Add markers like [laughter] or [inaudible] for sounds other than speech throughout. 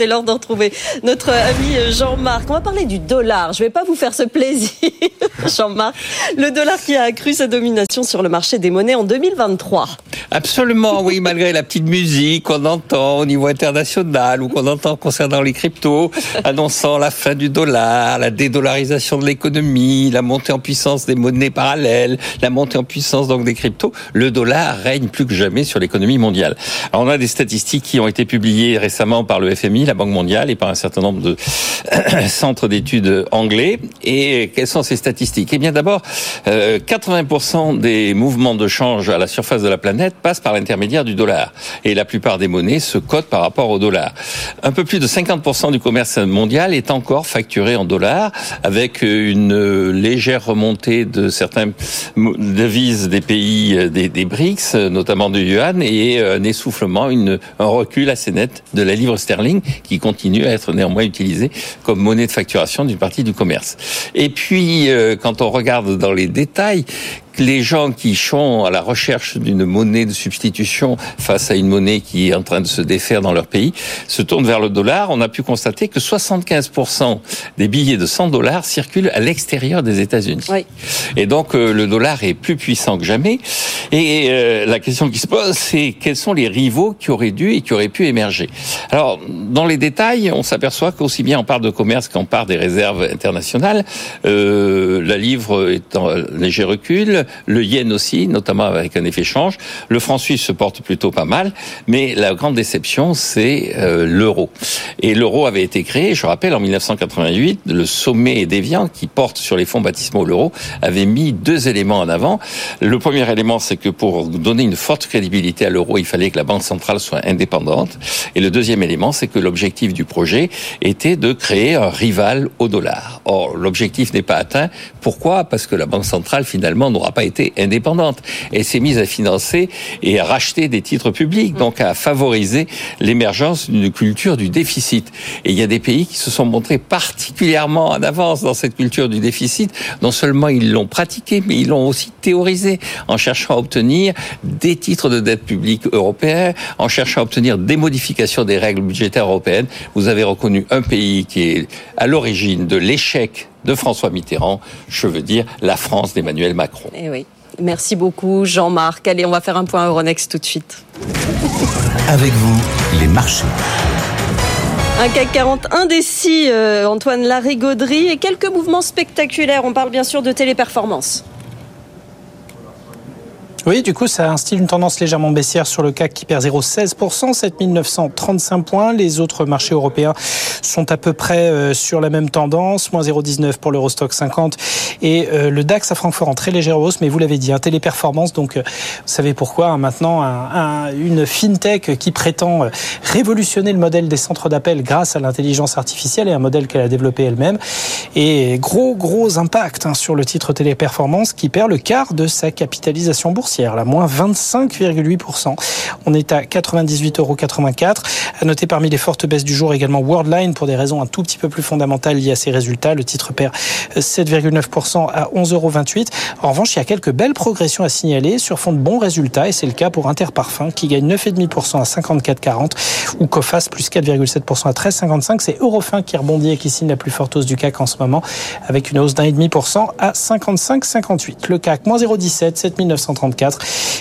C'est l'heure de retrouver notre ami Jean-Marc. On va parler du dollar. Je ne vais pas vous faire ce plaisir, [laughs] Jean-Marc. Le dollar qui a accru sa domination sur le marché des monnaies en 2023. Absolument, oui, [laughs] malgré la petite musique qu'on entend au niveau international ou qu'on entend concernant les cryptos, annonçant la fin du dollar, la dédollarisation de l'économie, la montée en puissance des monnaies parallèles, la montée en puissance donc des cryptos, le dollar règne plus que jamais sur l'économie mondiale. Alors, on a des statistiques qui ont été publiées récemment par le FMI, la Banque mondiale et par un certain nombre de [clears throat] centres d'études anglais. Et quelles sont ces statistiques? Eh bien d'abord, 80% euh, des mouvements de change à la surface de la planète passent par l'intermédiaire du dollar. Et la plupart des monnaies se cotent par rapport au dollar. Un peu plus de 50% du commerce mondial est encore facturé en dollars, avec une légère remontée de certaines devises des pays des, des BRICS, notamment du yuan, et un essoufflement, un recul assez net de la livre sterling qui continue à être néanmoins utilisé comme monnaie de facturation d'une partie du commerce. Et puis, euh, quand on regarde dans les détails, les gens qui sont à la recherche d'une monnaie de substitution face à une monnaie qui est en train de se défaire dans leur pays se tournent vers le dollar. On a pu constater que 75% des billets de 100 dollars circulent à l'extérieur des États-Unis. Oui. Et donc euh, le dollar est plus puissant que jamais. Et euh, la question qui se pose, c'est quels sont les rivaux qui auraient dû et qui auraient pu émerger? Alors dans les détails, on s'aperçoit qu'aussi bien on part de commerce qu'en part des réserves internationales. Euh, la livre est en léger recul le yen aussi, notamment avec un effet change. Le franc suisse se porte plutôt pas mal, mais la grande déception, c'est euh, l'euro. Et l'euro avait été créé, je rappelle, en 1988, le sommet d'Evian, qui porte sur les fonds baptismaux l'euro, avait mis deux éléments en avant. Le premier élément, c'est que pour donner une forte crédibilité à l'euro, il fallait que la Banque centrale soit indépendante. Et le deuxième élément, c'est que l'objectif du projet était de créer un rival au dollar. Or, l'objectif n'est pas atteint. Pourquoi? Parce que la Banque centrale, finalement, n'aura pas été indépendante. Elle s'est mise à financer et à racheter des titres publics, donc à favoriser l'émergence d'une culture du déficit. Et il y a des pays qui se sont montrés particulièrement en avance dans cette culture du déficit. Non seulement ils l'ont pratiqué, mais ils l'ont aussi théorisé en cherchant à obtenir des titres de dette publique européens, en cherchant à obtenir des modifications des règles budgétaires européennes. Vous avez reconnu un pays qui est à l'origine de l'échec de François Mitterrand, je veux dire la France d'Emmanuel Macron. Eh oui. Merci beaucoup Jean-Marc. Allez, on va faire un point Euronext tout de suite. Avec vous, les marchés. Un CAC 40 indécis, euh, Antoine Larigauderie, et quelques mouvements spectaculaires. On parle bien sûr de téléperformance. Oui, du coup, ça instille une tendance légèrement baissière sur le CAC qui perd 0,16%, 7935 points. Les autres marchés européens sont à peu près euh, sur la même tendance, moins 0,19 pour l'Eurostock 50 et euh, le DAX à Francfort en très légère hausse, mais vous l'avez dit, un téléperformance, donc euh, vous savez pourquoi, hein, maintenant un, une fintech qui prétend révolutionner le modèle des centres d'appel grâce à l'intelligence artificielle et un modèle qu'elle a développé elle-même. Et gros, gros impact hein, sur le titre téléperformance qui perd le quart de sa capitalisation boursière la moins 25,8%. On est à 98,84 euros. À noter parmi les fortes baisses du jour également Worldline pour des raisons un tout petit peu plus fondamentales liées à ses résultats. Le titre perd 7,9% à 11,28 euros. En revanche, il y a quelques belles progressions à signaler sur fond de bons résultats et c'est le cas pour Interparfum qui gagne 9,5% à 54,40 ou Cofas plus 4,7% à 13,55. C'est Eurofin qui rebondit et qui signe la plus forte hausse du CAC en ce moment avec une hausse d'1,5% à 55,58. Le CAC moins 0,17, 7934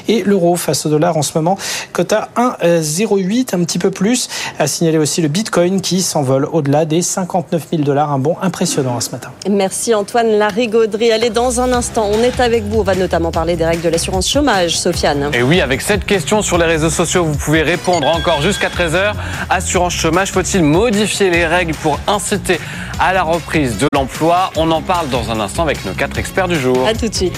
et l'euro face au dollar en ce moment, cote à 1,08, un petit peu plus. À signaler aussi le Bitcoin qui s'envole au-delà des 59 000 dollars. Un bon impressionnant ce matin. Merci Antoine Larigauderie. Allez, dans un instant, on est avec vous. On va notamment parler des règles de l'assurance chômage, Sofiane. Et oui, avec cette question sur les réseaux sociaux, vous pouvez répondre encore jusqu'à 13h. Assurance chômage, faut-il modifier les règles pour inciter à la reprise de l'emploi? On en parle dans un instant avec nos quatre experts du jour. A tout de suite.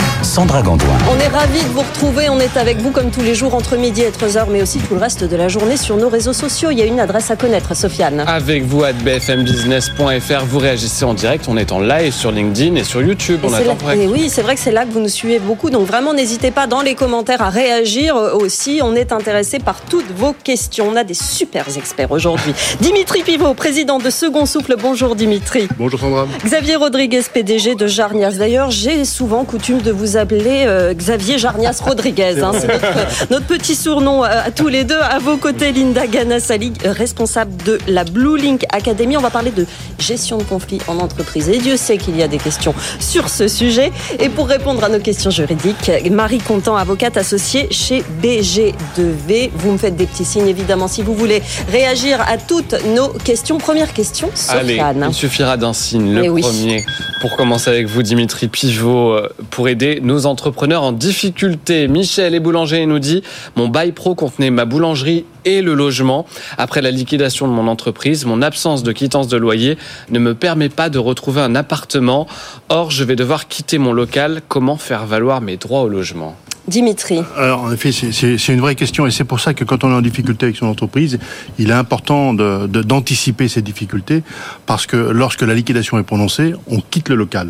Sandra Gandoin. On est ravis de vous retrouver. On est avec vous comme tous les jours entre midi et 13h, mais aussi tout le reste de la journée sur nos réseaux sociaux. Il y a une adresse à connaître, Sofiane. Avec vous à bfmbusiness.fr, vous réagissez en direct. On est en live sur LinkedIn et sur YouTube. Et on attend et oui, c'est vrai que c'est là que vous nous suivez beaucoup. Donc vraiment, n'hésitez pas dans les commentaires à réagir euh, aussi. On est intéressé par toutes vos questions. On a des super experts aujourd'hui. [laughs] Dimitri Pivot, président de Second Souffle. Bonjour Dimitri. Bonjour Sandra. Xavier Rodriguez, PDG de Jarnias. D'ailleurs, j'ai souvent coutume de vous appeler euh, Xavier Jarnias [laughs] Rodriguez. hein. C'est notre, notre petit surnom euh, à tous les deux. À vos côtés, Linda Ganassali, euh, responsable de la Blue Link Academy. On va parler de gestion de conflits en entreprise. Et Dieu sait qu'il y a des questions sur ce sujet. Et pour répondre à nos questions juridiques, Marie Contant, avocate associée chez BG2V. Vous me faites des petits signes, évidemment, si vous voulez réagir à toutes nos questions. Première question, Allez, Sofiane. il suffira d'un signe, le Eh oui. premier. Pour commencer avec vous, Dimitri Pivot, pour aider nos entrepreneurs en difficulté. Michel est boulanger et nous dit Mon bail pro contenait ma boulangerie et le logement. Après la liquidation de mon entreprise, mon absence de quittance de loyer ne me permet pas de retrouver un appartement. Or, je vais devoir quitter mon local. Comment faire valoir mes droits au logement? Dimitri. Alors en effet, c'est- une vraie question et c'est pour ça que quand on est en difficulté avec son entreprise, il est important de- de- d'anticiper ces difficultés parce que lorsque la liquidation est prononcée, on quitte le local.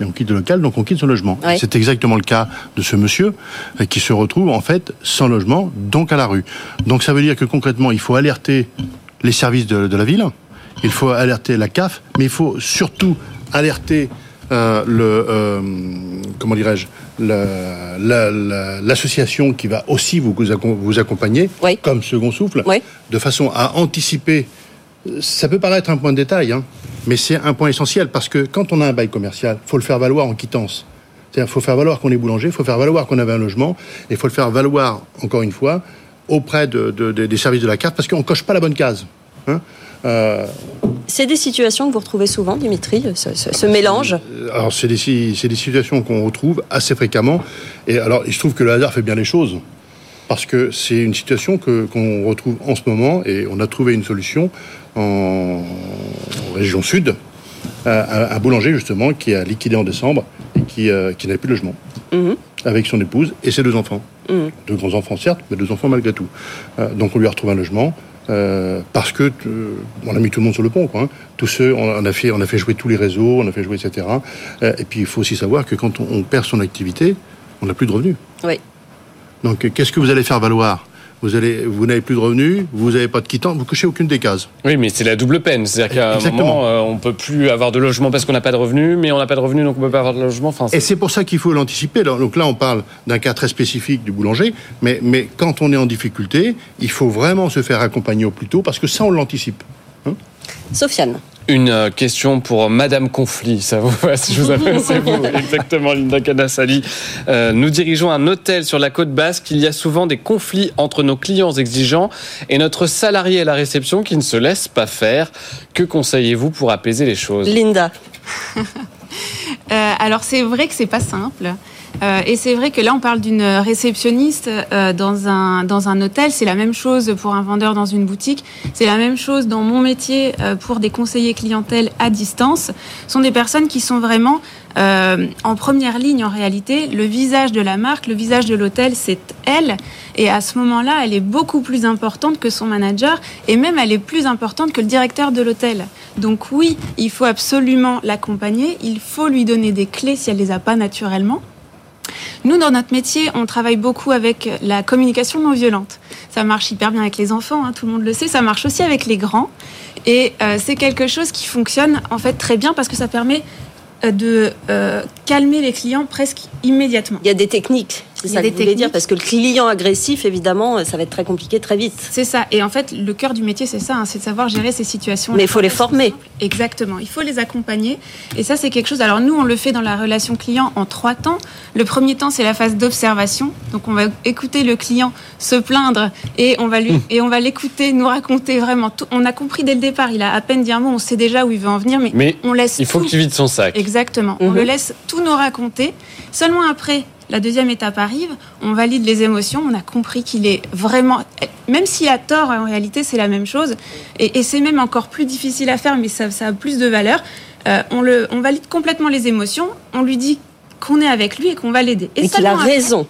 Et on quitte le local, donc on quitte son logement. Ouais. C'est exactement le cas de ce monsieur euh, qui se retrouve en fait sans logement, donc à la rue. Donc ça veut dire que concrètement, il faut alerter les services de, de la ville, il faut alerter la CAF, mais il faut surtout alerter euh, le euh, comment dirais-je la- la- la- l'association qui va aussi vous vous accom- vous accompagner Oui. comme second souffle Oui. de façon à anticiper ça peut paraître un point de détail, hein, mais c'est un point essentiel parce que quand on a un bail commercial, faut le faire valoir en quittance. C'est-à-dire, faut faire valoir qu'on est boulanger, faut faire valoir qu'on avait un logement, et faut le faire valoir encore une fois auprès de- de- de- des services de la carte parce qu'on coche pas la bonne case. hein. Euh, C'est des situations que vous retrouvez souvent, Dimitri, ce, ce- ce mélange? Alors c'est des, situations qu'on retrouve assez fréquemment, et alors il se trouve que le hasard fait bien les choses. Parce que c'est une situation que- qu'on retrouve en ce moment et on a trouvé une solution en, région sud, à- un boulanger justement qui a liquidé en décembre et qui, euh, qui n'avait plus de logement, Mhm. avec son épouse et ses deux enfants. Mhm. Deux grands enfants certes, mais deux enfants malgré tout. Euh, donc on lui a retrouvé un logement. euh, parce que on a mis tout le monde sur le pont, quoi. hein. Tous ceux, on a fait, on a fait jouer tous les réseaux, on a fait jouer, etc. Et puis il faut aussi savoir que quand on, on perd son activité, on n'a plus de revenus. Oui. Donc qu'est-ce que vous allez faire valoir? Vous allez, vous n'avez plus de revenus, vous n'avez pas de quittance, vous cochez aucune des cases. Oui, mais c'est la double peine. C'est-à-dire qu'à un Exactement. moment, euh, on peut plus avoir de logement parce qu'on n'a pas de revenus, mais on n'a pas de revenus, donc on peut pas avoir de logement. Enfin, Et c'est pour ça qu'il faut l'anticiper. Donc là, on parle d'un cas très spécifique du boulanger, mais, mais quand on est en difficulté, il faut vraiment se faire accompagner au plus tôt, parce que ça, on l'anticipe. Sofiane. Une euh, question pour Madame Conflit, ça vous va si je vous appelle c'est vous [laughs] exactement Linda Canassali. Euh, nous dirigeons un hôtel sur la côte basque. Il y a souvent des conflits entre nos clients exigeants et notre salarié à la réception qui ne se laisse pas faire. Que conseillez-vous pour apaiser les choses? Linda. [laughs] Euh, alors c'est vrai que c'est pas simple. Euh, et c'est vrai que là, on parle d'une réceptionniste euh, dans, un, dans un hôtel. C'est la même chose pour un vendeur dans une boutique. C'est la même chose dans mon métier euh, pour des conseillers clientèle à distance. Ce sont des personnes qui sont vraiment en première ligne en réalité. Le visage de la marque, le visage de l'hôtel, c'est elle. Et à ce moment-là, elle est beaucoup plus importante que son manager. Et même, elle est plus importante que le directeur de l'hôtel. Donc oui, il faut absolument l'accompagner. Il faut lui donner des clés si elle les a pas naturellement. Nous, dans notre métier, on travaille beaucoup avec la communication non violente. Ça marche hyper bien avec les enfants, hein, tout le monde le sait. Ça marche aussi avec les grands. Et euh, c'est quelque chose qui fonctionne en fait très bien parce que ça permet euh, de euh, calmer les clients presque immédiatement. Il y a des techniques, c'est ça que vous voulez dire, parce que le client agressif, évidemment, ça va être très compliqué très vite. C'est ça. Et en fait, le cœur du métier, c'est ça, hein, c'est de savoir gérer ces situations. Mais il faut les former. Exactement. Il faut les accompagner. Et ça, c'est quelque chose. Alors nous, on le fait dans la relation client en trois temps. Le premier temps, c'est la phase d'observation. Donc on va écouter le client se plaindre et on va lui et on va l'écouter nous raconter vraiment. Tout. On a compris dès le départ. Il a à peine dit un mot. On sait déjà où il veut en venir, mais, Mais on laisse. il faut tout. qu'il vide son sac. Exactement. On Mhm. le laisse tout nous raconter. Seulement après, la deuxième étape arrive, on valide les émotions, on a compris qu'il est vraiment... Même s'il a tort, en réalité, c'est la même chose. Et, et c'est même encore plus difficile à faire, mais ça, ça a plus de valeur. Euh, on, le, on valide complètement les émotions, on lui dit qu'on est avec lui et qu'on va l'aider. Et, qu'il a après- raison.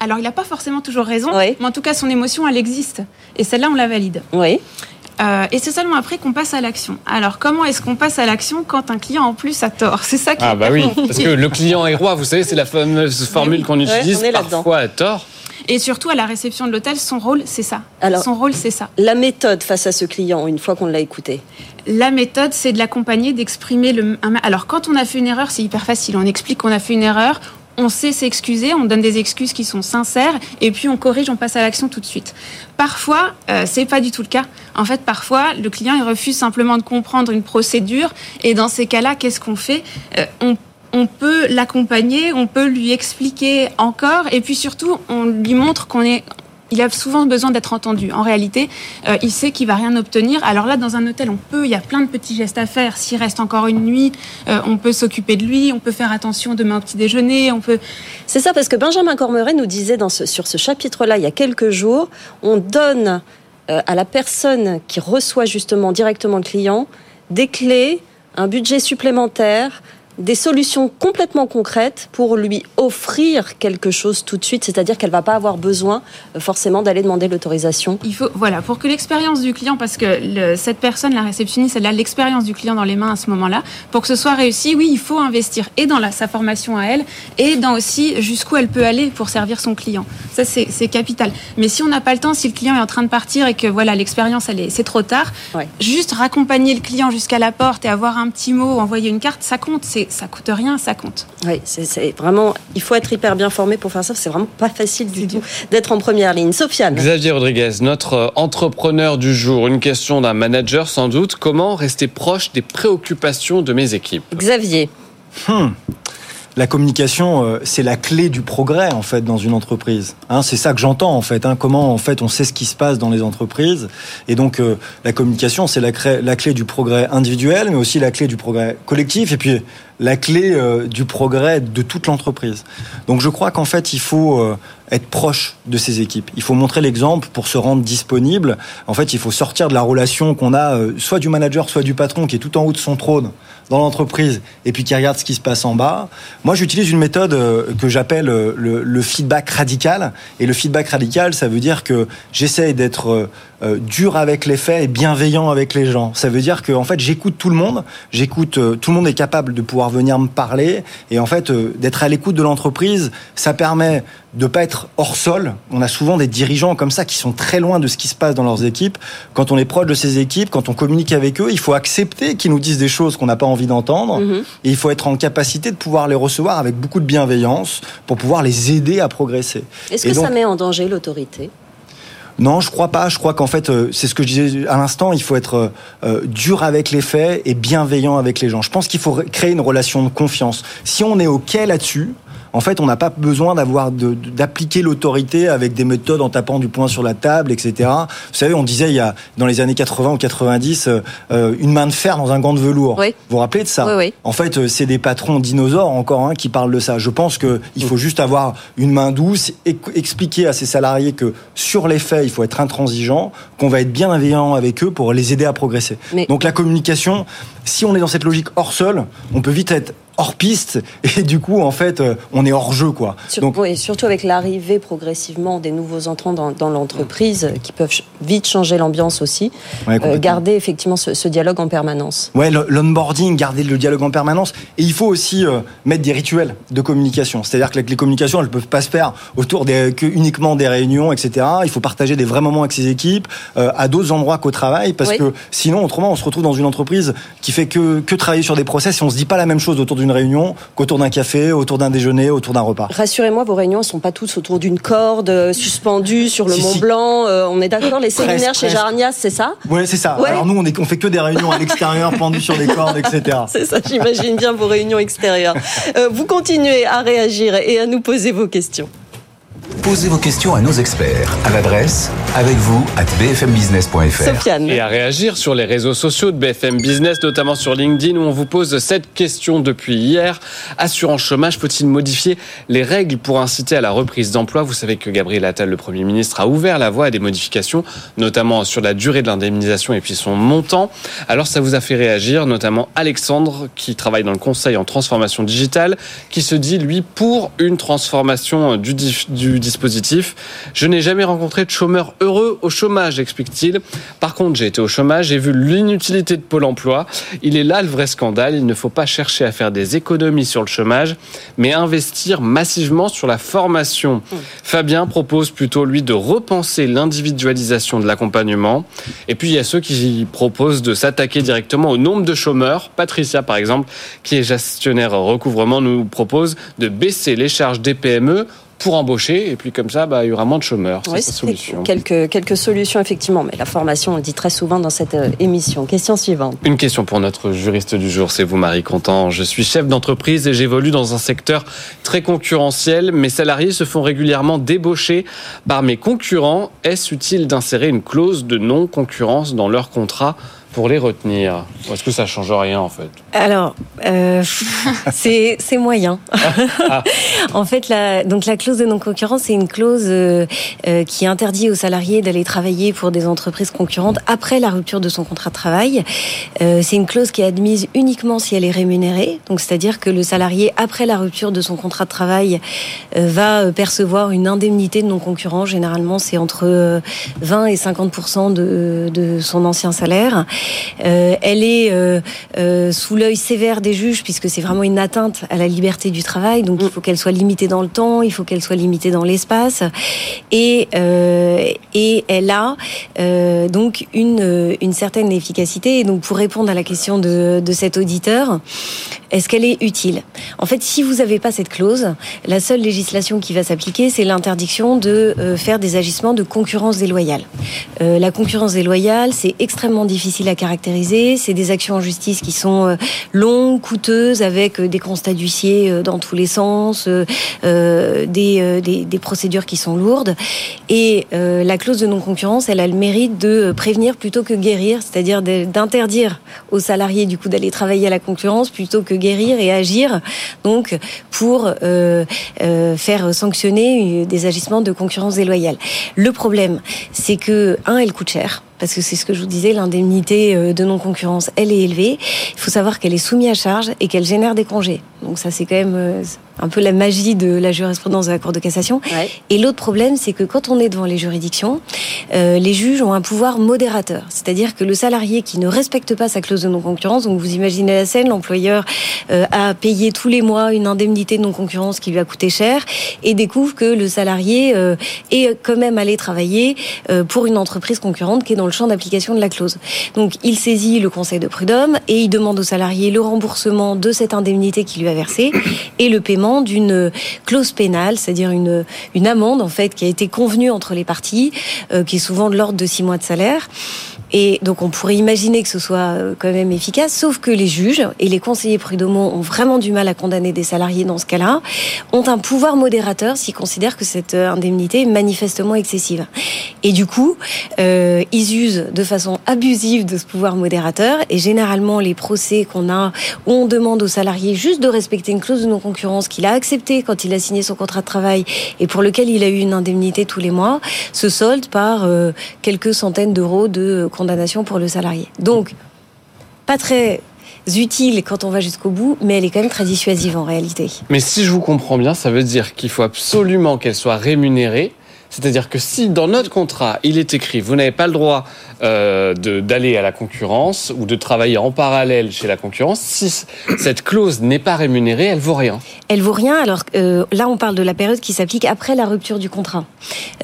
Alors, il n'a pas forcément toujours raison, Oui. mais en tout cas, son émotion, elle existe. Et celle-là, on la valide. Oui. Euh, et c'est seulement après qu'on passe à l'action. Alors, comment est-ce qu'on passe à l'action quand un client, en plus, a tort? C'est ça qui Ah est bah oui, parce que le client est roi, vous savez, c'est la fameuse formule qu'on utilise là-dedans. parfois à tort. Et surtout, à la réception de l'hôtel, son rôle, c'est ça. Alors- son rôle, c'est ça. La méthode face à ce client, une fois qu'on l'a écouté? La méthode, c'est de l'accompagner, d'exprimer le. Alors, quand on a fait une erreur, c'est hyper facile. On explique qu'on a fait une erreur, on sait s'excuser, on donne des excuses qui sont sincères, et puis on corrige, on passe à l'action tout de suite. Parfois, euh, c'est pas du tout le cas. En fait, parfois, le client il refuse simplement de comprendre une procédure, et dans ces cas-là, qu'est-ce qu'on fait? Euh, on on peut l'accompagner, on peut lui expliquer encore, et puis surtout, on lui montre qu'on est. Il a souvent besoin d'être entendu. En réalité, euh, il sait qu'il va rien obtenir. Alors là, dans un hôtel, on peut. Il y a plein de petits gestes à faire. S'il reste encore une nuit, euh, on peut s'occuper de lui. On peut faire attention demain au petit déjeuner. On peut. C'est ça, parce que Benjamin Cormeret nous disait sur ce chapitre-là, il y a quelques jours, on donne euh, à la personne qui reçoit justement directement le client des clés, un budget supplémentaire, des solutions complètement concrètes pour lui offrir quelque chose tout de suite, c'est-à-dire qu'elle va pas avoir besoin euh, forcément d'aller demander l'autorisation. Il faut voilà pour que l'expérience du client, parce que le- cette personne, la réceptionniste, elle a l'expérience du client dans les mains à ce moment-là. Pour que ce soit réussi, oui, il faut investir et dans la, sa formation à elle et dans aussi jusqu'où elle peut aller pour servir son client. Ça c'est capital. Mais si on n'a pas le temps, si le client est en train de partir et que voilà l'expérience, elle c'est trop tard, Ouais. juste raccompagner le client jusqu'à la porte et avoir un petit mot, envoyer une carte, ça compte. C'est ça coûte rien, ça compte. Oui, c'est- vraiment, il faut être hyper bien formé pour faire ça. C'est vraiment pas facile du tout d'être en première ligne. Sofiane. Xavier Rodriguez, notre euh, entrepreneur du jour, une question d'un manager sans doute. Comment rester proche des préoccupations de mes équipes? Xavier. Hmm. La communication, euh, c'est la clé du progrès en fait dans une entreprise. Hein, c'est ça que j'entends en fait. Hein, comment en fait on sait ce qui se passe dans les entreprises. Et donc euh, la communication, c'est la, la clé du progrès individuel, mais aussi la clé du progrès collectif. Et puis la clé euh, du progrès de toute l'entreprise. Donc je crois qu'en fait il faut être proche de ses équipes. Il faut montrer l'exemple pour se rendre disponible. En fait, il faut sortir de la relation qu'on a soit du manager, soit du patron qui est tout en haut de son trône dans l'entreprise et puis qui regarde ce qui se passe en bas. Moi, j'utilise une méthode euh, que j'appelle euh, le, le feedback radical. Et le feedback radical, ça veut dire que j'essaye d'être euh, dur avec les faits et bienveillant avec les gens. Ça veut dire que en fait, j'écoute tout le monde. J'écoute euh, tout le monde est capable de pouvoir venir me parler et en fait euh, d'être à l'écoute de l'entreprise. Ça permet de pas être hors sol. On a souvent des dirigeants comme ça qui sont très loin de ce qui se passe dans leurs équipes. Quand on est proche de ces équipes, quand on communique avec eux, il faut accepter qu'ils nous disent des choses qu'on n'a pas envie d'entendre. Mhm. Et il faut être en capacité de pouvoir les recevoir avec beaucoup de bienveillance pour pouvoir les aider à progresser. Est-ce que ça met en danger l'autorité? Non, je crois pas. Je crois qu'en fait, euh, c'est ce que je disais à l'instant. Il faut être euh, euh, dur avec les faits et bienveillant avec les gens. Je pense qu'il faut ré- créer une relation de confiance. Si on est ok là-dessus. En fait, on n'a pas besoin d'avoir d'appliquer l'autorité avec des méthodes en tapant du poing sur la table, etc. Vous savez, on disait il y a dans les années 80 ou 90 euh, euh, une main de fer dans un gant de velours. Oui. Vous vous rappelez de ça Oui, oui. En fait, euh, c'est des patrons dinosaures encore hein, qui parlent de ça. Je pense que il faut juste avoir une main douce et expliquer à ses salariés que sur les faits, il faut être intransigeant, qu'on va être bienveillant avec eux pour les aider à progresser. Mais- Donc la communication, si on est dans cette logique hors sol, on peut vite être hors piste et du coup, en fait, euh, on est hors jeu, quoi. Sur- Donc, oui, surtout avec l'arrivée progressivement des nouveaux entrants dans, dans l'entreprise qui peuvent vite changer l'ambiance aussi. ouais, Euh, garder effectivement ce, ce dialogue en permanence. Ouais, l'onboarding, garder le dialogue en permanence. Et il faut aussi euh, mettre des rituels de communication. C'est-à-dire que les communications, elles ne peuvent pas se faire autour des, que uniquement des réunions, etc. Il faut partager des vrais moments avec ses équipes, euh, à d'autres endroits qu'au travail, parce Oui. que sinon, autrement, on se retrouve dans une entreprise qui fait que, que travailler sur des process et on se dit pas la même chose autour d'une réunion qu'autour d'un café, autour d'un déjeuner, autour d'un repas. Rassurez-moi, vos réunions ne sont pas tous autour d'une corde euh, suspendue sur le Si, Mont si. Blanc. euh, on est d'accord, les séminaires chez. Jarnias, c'est ça? Ouais, c'est ça. Ouais. Alors nous, on, est, on fait que des réunions à l'extérieur, pendues sur des cordes, etc. [laughs] C'est ça, j'imagine bien vos réunions extérieures. Euh, vous continuez à réagir et à nous poser vos questions. Posez vos questions à nos experts à l'adresse avec vous at bfmbusiness.fr. Sofiane. Et à réagir sur les réseaux sociaux de BFM Business, notamment sur LinkedIn, où on vous pose cette question depuis hier. Assurance chômage peut-il modifier les règles pour inciter à la reprise d'emploi? Vous savez que Gabriel Attal, le Premier ministre, a ouvert la voie à des modifications, notamment sur la durée de l'indemnisation et puis son montant. Alors ça vous a fait réagir, notamment Alexandre, qui travaille dans le conseil en transformation digitale, qui se dit, lui, pour une transformation du, du dispositif. Je n'ai jamais rencontré de chômeur heureux au chômage, explique-t-il. Par contre, j'ai été au chômage, j'ai vu l'inutilité de Pôle emploi. Il est là le vrai scandale. Il ne faut pas chercher à faire des économies sur le chômage, mais investir massivement sur la formation. Fabien propose plutôt, lui, de repenser l'individualisation de l'accompagnement. Et puis, il y a ceux qui proposent de s'attaquer directement au nombre de chômeurs. Patricia, par exemple, qui est gestionnaire recouvrement, nous propose de baisser les charges des PME pour embaucher. Et puis comme ça, bah, il y aura moins de chômeurs. Oui, c'est solution. Quelques, quelques solutions, effectivement. Mais la formation, on le dit très souvent dans cette euh, émission. Question suivante. Une question pour notre juriste du jour, c'est vous, Marie Contant. Je suis chef d'entreprise et j'évolue dans un secteur très concurrentiel. Mes salariés se font régulièrement débaucher par mes concurrents. Est-ce utile d'insérer une clause de non-concurrence dans leur contrat pour les retenir est-ce que ça change rien en fait? Alors, euh, [laughs] c'est moyen. Ah. [laughs] en fait, la, donc la clause de non-concurrence, c'est une clause euh, euh, qui interdit aux salariés d'aller travailler pour des entreprises concurrentes après la rupture de son contrat de travail. C'est une clause qui est admise uniquement si elle est rémunérée. Donc, c'est-à-dire que le salarié, après la rupture de son contrat de travail, va percevoir une indemnité de non-concurrence. Généralement, c'est entre 20 et 50 de, de son ancien salaire. Euh, elle est euh, euh, sous l'œil sévère des juges puisque c'est vraiment une atteinte à la liberté du travail. Donc il faut qu'elle soit limitée dans le temps, il faut qu'elle soit limitée dans l'espace, et et elle a donc une une certaine efficacité. Et donc pour répondre à la question de de cet auditeur, est-ce qu'elle est utile? En fait, si vous n'avez pas cette clause, la seule législation qui va s'appliquer, c'est l'interdiction de faire des agissements de concurrence déloyale. la concurrence déloyale, c'est extrêmement difficile à caractériser. C'est des actions en justice qui sont euh, longues, coûteuses, avec euh, des constats d'huissier euh, dans tous les sens, des, des, des, procédures qui sont lourdes. Et la clause de non-concurrence, elle a le mérite de prévenir plutôt que guérir, c'est-à-dire d'interdire aux salariés du coup d'aller travailler à la concurrence plutôt que guérir et agir donc pour euh, faire sanctionner des agissements de concurrence déloyale. Le problème, c'est que un, elle coûte cher parce que c'est ce que je vous disais, l'indemnité euh, de non-concurrence, elle est élevée. Il faut savoir qu'elle est soumise à charge et qu'elle génère des congés. Donc ça, c'est quand même euh, un peu la magie de la jurisprudence de la Cour de cassation. Et l'autre problème, c'est que quand on est devant les juridictions, euh, les juges ont un pouvoir modérateur. C'est-à-dire que le salarié qui ne respecte pas sa clause de non-concurrence, donc vous imaginez la scène, l'employeur a payé tous les mois une indemnité de non-concurrence qui lui a coûté cher et découvre que le salarié est quand même allé travailler pour une entreprise concurrente qui est dans le champ d'application de la clause. Donc il saisit le conseil de prud'homme et il demande au salarié le remboursement de cette indemnité qu'il lui a versée et le paiement d'une clause pénale, c'est-à-dire une, une amende en fait qui a été convenue entre les parties, euh, qui est souvent de l'ordre de six mois de salaire. Et donc on pourrait imaginer que ce soit euh, quand même efficace, sauf que les juges et les conseillers prud'homaux ont vraiment du mal à condamner des salariés dans ce cas-là, ont un pouvoir modérateur s'ils considèrent que cette euh, indemnité est manifestement excessive. Et du coup, euh, ils usent de façon abusive de ce pouvoir modérateur. Et généralement, les procès qu'on a, où on demande au salarié juste de respecter une clause de non-concurrence qu'il a acceptée quand il a signé son contrat de travail et pour lequel il a eu une indemnité tous les mois, se solde par euh, quelques centaines d'euros de condamnation pour le salarié. Donc, pas très utile quand on va jusqu'au bout, mais elle est quand même très dissuasive en réalité. Mais si je vous comprends bien, ça veut dire qu'il faut absolument qu'elle soit rémunérée c'est-à-dire que si dans notre contrat, il est écrit, vous n'avez pas le droit euh, d'aller à la concurrence ou de travailler en parallèle chez la concurrence, si cette clause n'est pas rémunérée, elle vaut rien. Elle vaut rien. Alors euh, là, on parle de la période qui s'applique après la rupture du contrat.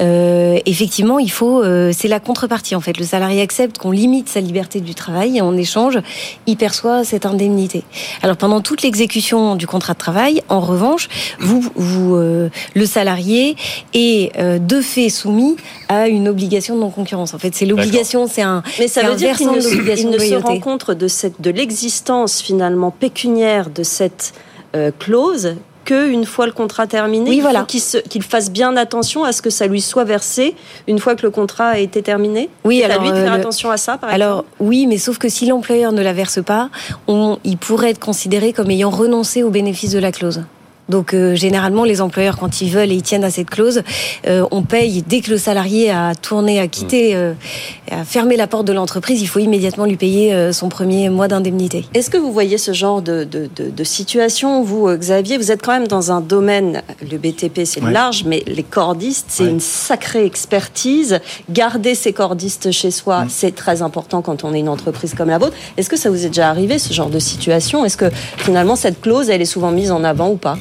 Euh, effectivement, il faut, euh, c'est la contrepartie en fait. Le salarié accepte qu'on limite sa liberté du travail et en échange, il perçoit cette indemnité. Alors pendant toute l'exécution du contrat de travail, en revanche, vous, vous le salarié est de fait soumis à une obligation de non-concurrence. En fait, c'est l'obligation, c'est un. Mais ça veut dire qu'il ne, ne se rend compte de, cette, de l'existence finalement pécuniaire de cette euh, clause que une fois le contrat terminé. Oui, il voilà. qu'il se- qu'il fasse bien attention à ce que ça lui soit versé une fois que le contrat a été terminé? Oui, C'est à alors, lui de faire euh, attention à ça, par Alors exemple. oui, mais sauf que si l'employeur ne la verse pas, on, il pourrait être considéré comme ayant renoncé au bénéfice de la clause. Donc euh, généralement, les employeurs, quand ils veulent et ils tiennent à cette clause, euh, on paye dès que le salarié a tourné, a quitté, euh, a fermé la porte de l'entreprise, il faut immédiatement lui payer euh, son premier mois d'indemnité. Est-ce que vous voyez ce genre de, de, de, de situation Vous, euh, Xavier, vous êtes quand même dans un domaine, le BTP c'est Ouais. large, mais les cordistes, c'est Ouais. une sacrée expertise. Garder ces cordistes chez soi, Mm. c'est très important quand on est une entreprise comme la vôtre. Est-ce que ça vous est déjà arrivé, ce genre de situation? Est-ce que finalement cette clause, elle est souvent mise en avant ou pas?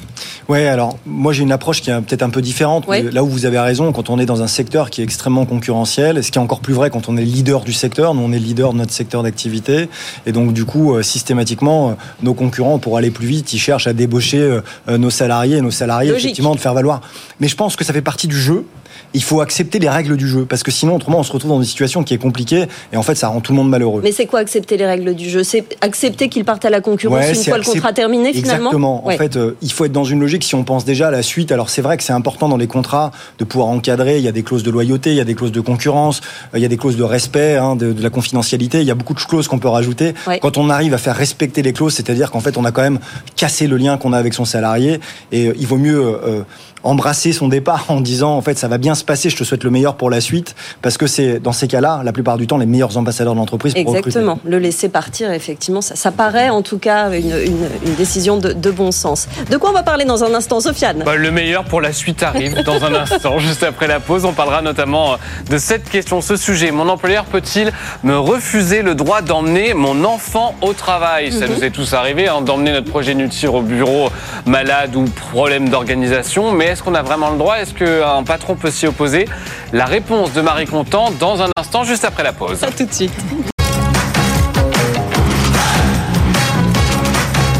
Ouais, alors moi j'ai une approche qui est peut-être un peu différente. Ouais. Là où vous avez raison, quand on est dans un secteur qui est extrêmement concurrentiel, ce qui est encore plus vrai quand on est leader du secteur, nous on est leader de notre secteur d'activité, et donc du coup euh, systématiquement euh, nos concurrents pour aller plus vite, ils cherchent à débaucher euh, nos salariés, et nos salariés Logique. effectivement de faire valoir. Mais je pense que ça fait partie du jeu. Il faut accepter les règles du jeu parce que sinon autrement on se retrouve dans une situation qui est compliquée et en fait ça rend tout le monde malheureux. Mais c'est quoi accepter les règles du jeu? C'est accepter qu'ils partent à la concurrence Ouais, une fois le contrat terminé finalement? Exactement. Ouais. En fait, euh, il faut être dans une logique si on pense déjà à la suite. Alors c'est vrai que c'est important dans les contrats de pouvoir encadrer. Il y a des clauses de loyauté, il y a des clauses de concurrence, euh, il y a des clauses de respect, hein, de, de la confidentialité. Il y a beaucoup de clauses qu'on peut rajouter. Ouais. Quand on arrive à faire respecter les clauses, c'est-à-dire qu'en fait on a quand même cassé le lien qu'on a avec son salarié et euh, il vaut mieux euh, embrasser son départ en disant en fait ça va bien se passer, je te souhaite le meilleur pour la suite parce que c'est dans ces cas-là la plupart du temps les meilleurs ambassadeurs de l'entreprise recruter. Exactement. Le laisser partir, effectivement, ça, ça paraît en tout cas une, une- une décision de, de bon sens. De quoi on va parler dans un instant, Sofiane? Bah, le meilleur pour la suite arrive dans un instant. [laughs] Juste après la pause, on parlera notamment de cette question, ce sujet. Mon employeur peut-il me refuser le droit d'emmener mon enfant au travail? Ça nous est tous arrivé hein, d'emmener notre progéniture au bureau malade ou problème d'organisation. Mais est-ce qu'on a vraiment le droit? Est-ce qu'un patron peut s'y opposer? La réponse de Marie Contant dans un instant, juste après la pause. À tout de suite.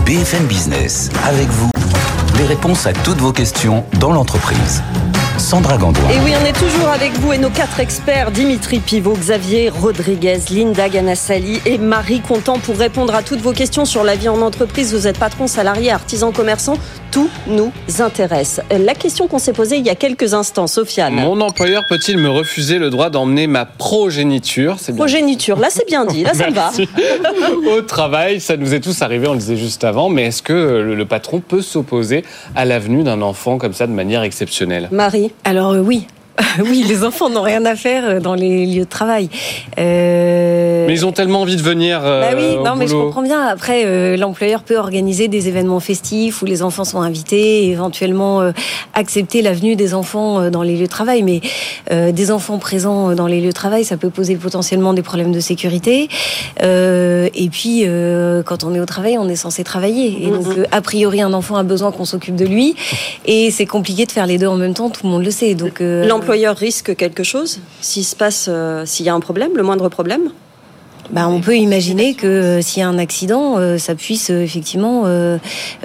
BFM Business, avec vous, les réponses à toutes vos questions dans l'entreprise. Sandra Gandois. Et oui, on est toujours avec vous et nos quatre experts, Dimitri Pivot, Xavier Rodriguez, Linda Ganassali et Marie Contant pour répondre à toutes vos questions sur la vie en entreprise. Vous êtes patron, salarié, artisan, commerçant, tout nous intéresse. La question qu'on s'est posée il y a quelques instants, Sofiane. Mon employeur peut-il me refuser le droit d'emmener ma progéniture? Bien Progéniture, là c'est bien dit, là ça me va. [laughs] Au travail, ça nous est tous arrivé, on le disait juste avant, mais est-ce que le, le patron peut s'opposer à l'avenue d'un enfant comme ça de manière exceptionnelle? Marie, Alors euh, oui. [laughs] oui, les enfants n'ont rien à faire euh, dans les lieux de travail. Euh, Mais ils ont tellement envie de venir. euh, Bah oui, au non, mais je comprends bien. Après, euh, l'employeur peut organiser des événements festifs où les enfants sont invités, et éventuellement euh, accepter la venue des enfants euh, dans les lieux de travail. Mais euh, des enfants présents dans les lieux de travail, ça peut poser potentiellement des problèmes de sécurité. Euh, et puis, euh, quand on est au travail, on est censé travailler. Et donc, euh, a priori, un enfant a besoin qu'on s'occupe de lui, et c'est compliqué de faire les deux en même temps. Tout le monde le sait. Donc, euh, l'employeur risque quelque chose s'il se passe, euh, s'il y a un problème, le moindre problème? Bah, on peut imaginer que euh, s'il y a un accident, euh, ça puisse effectivement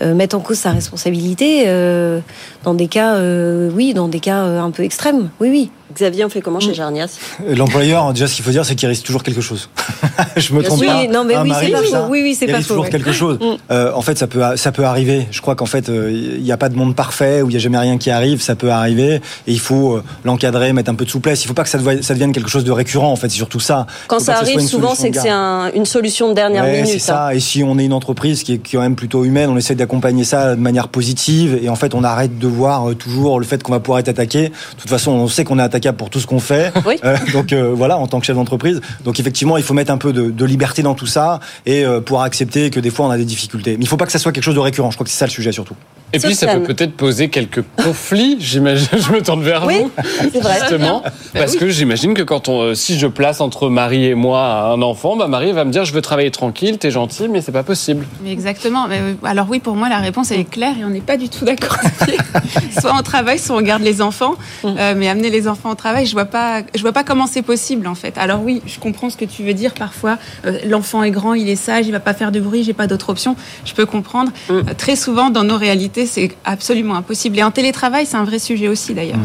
mettre en cause sa responsabilité dans des cas, oui, dans des cas un peu extrêmes. Oui, oui. Xavier, on fait comment Mm. chez Jarnias? L'employeur, déjà, ce qu'il faut dire, c'est qu'il risque toujours quelque chose. [laughs] je me Bien trompe sûr. pas. Oui, non, mais Hein, oui, Marie, c'est pas faux. ça Oui, oui, c'est Il pas risque faux. toujours ouais. quelque chose. Mm. Euh, en fait, ça peut, ça peut arriver. Je crois qu'en fait, euh, il n'y a pas de monde parfait où il n'y a jamais rien qui arrive. Ça peut arriver et il faut euh, l'encadrer, mettre un peu de souplesse. Il faut pas que ça, devienne- ça devienne quelque chose de récurrent. En fait, c'est surtout ça. Quand ça arrive, souvent, solution c'est que c'est un- une solution de dernière Ouais, minute. c'est hein. ça. Et si on est une entreprise qui est quand même plutôt humaine, on essaie d'accompagner ça de manière positive. Et en fait, on arrête de voir toujours le fait qu'on va pouvoir être attaqué. De toute façon, on sait qu'on est pour tout ce qu'on fait. Oui. Euh, donc euh, voilà, en tant que chef d'entreprise. Donc effectivement, il faut mettre un peu de, de liberté dans tout ça et euh, pouvoir accepter que des fois on a des difficultés. Mais il faut pas que ça soit quelque chose de récurrent. Je crois que c'est ça le sujet surtout. Et puis ça peut peut-être poser quelques conflits, [laughs] j'imagine. Je me tourne vers Oui, vous. c'est vrai. Justement, [laughs] parce que j'imagine que quand on, euh, si je place entre Marie et moi un enfant, bah Marie va me dire je veux travailler tranquille, t'es gentil, mais c'est pas possible. Mais exactement. Mais, euh, alors oui, pour moi, la réponse elle est claire et on n'est pas du tout d'accord. [laughs] soit on travaille, soit on garde les enfants. Euh, mais amener les enfants au travail, je vois pas, je vois pas comment c'est possible en fait. Alors oui, je comprends ce que tu veux dire. Parfois, euh, l'enfant est grand, il est sage, il va pas faire de bruit, j'ai pas d'autre option. Je peux comprendre. Euh, très souvent, dans nos réalités, c'est absolument impossible. Et en télétravail, c'est un vrai sujet aussi d'ailleurs.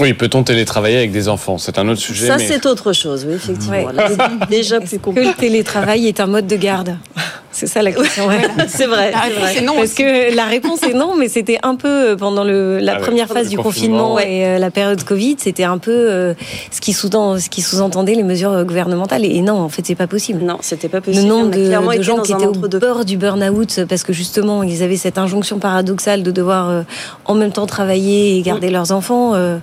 Oui, peut-on télétravailler avec des enfants? C'est un autre sujet. Ça, mais... c'est autre chose, oui, effectivement. Là, c'est [laughs] déjà plus Que compliqué. le télétravail est un mode de garde? C'est ça la question. Ouais. c'est vrai. Est non. Parce aussi. que la réponse est non, mais c'était un peu euh, pendant le, la Ah ouais, première le phase du confinement, confinement et euh, la période Covid, c'était un peu euh, ce qui sous-entendait les mesures euh, gouvernementales. Et, non, en fait, c'est pas possible. Non, c'était pas Le possible. nombre On a de, de gens qui étaient au bord du burn-out parce que justement ils avaient cette injonction paradoxale de devoir euh, en même temps travailler et garder leurs enfants. euh,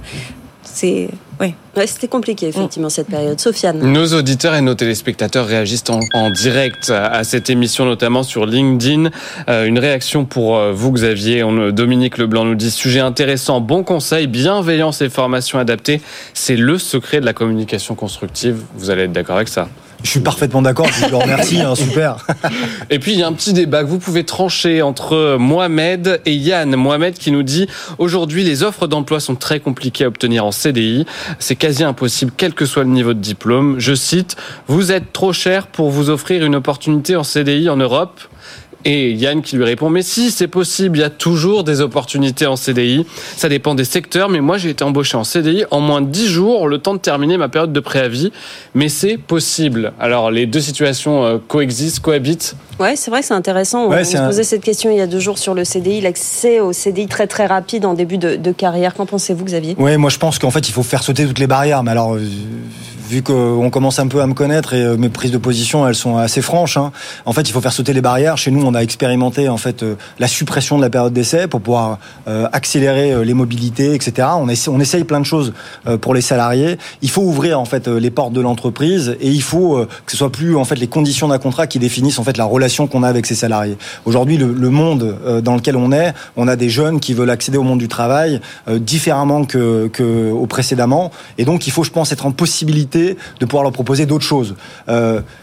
c'est Ouais, c'était compliqué, effectivement, cette période. Sofiane. Nos auditeurs et nos téléspectateurs réagissent en, en direct à, à cette émission, notamment sur LinkedIn. Euh, une réaction pour euh, vous, Xavier. On, Dominique Leblanc nous dit sujet intéressant, bon conseil, bienveillance et formation adaptée. C'est le secret de la communication constructive. Vous allez être d'accord avec ça. Je suis parfaitement d'accord, je le remercie, hein, [laughs] super. Et puis il y a un petit débat que vous pouvez trancher entre Mohamed et Yann. Mohamed qui nous dit aujourd'hui les offres d'emploi sont très compliquées à obtenir en CDI. C'est quasi impossible quel que soit le niveau de diplôme. Je cite Vous êtes trop cher pour vous offrir une opportunité en CDI en Europe. Et Yann qui lui répond mais si c'est possible, il y a toujours des opportunités en CDI. Ça dépend des secteurs, mais moi j'ai été embauché en CDI en moins de 10 jours, le temps de terminer ma période de préavis. Mais c'est possible. Alors les deux situations euh, coexistent, cohabitent. Ouais, c'est vrai que c'est intéressant. Ouais, on se un- posait cette question il y a deux jours sur le CDI, l'accès au CDI très très rapide en début de, de carrière. Qu'en pensez-vous, Xavier? Ouais, moi je pense qu'en fait il faut faire sauter toutes les barrières. Mais alors, euh, vu qu'on commence un peu à me connaître et euh, mes prises de position elles sont assez franches, hein, en fait il faut faire sauter les barrières. Chez nous, on a expérimenté en fait euh, la suppression de la période d'essai pour pouvoir euh, accélérer euh, les mobilités, etc. On, essa- on essaye plein de choses pour les salariés. Il faut ouvrir en fait les portes de l'entreprise et il faut que ce soit plus en fait les conditions d'un contrat qui définissent en fait la relation qu'on a avec ses salariés. Aujourd'hui, le, monde dans lequel on est, on a des jeunes qui veulent accéder au monde du travail différemment que, au précédemment, et donc il faut, je pense, être en possibilité de pouvoir leur proposer d'autres choses.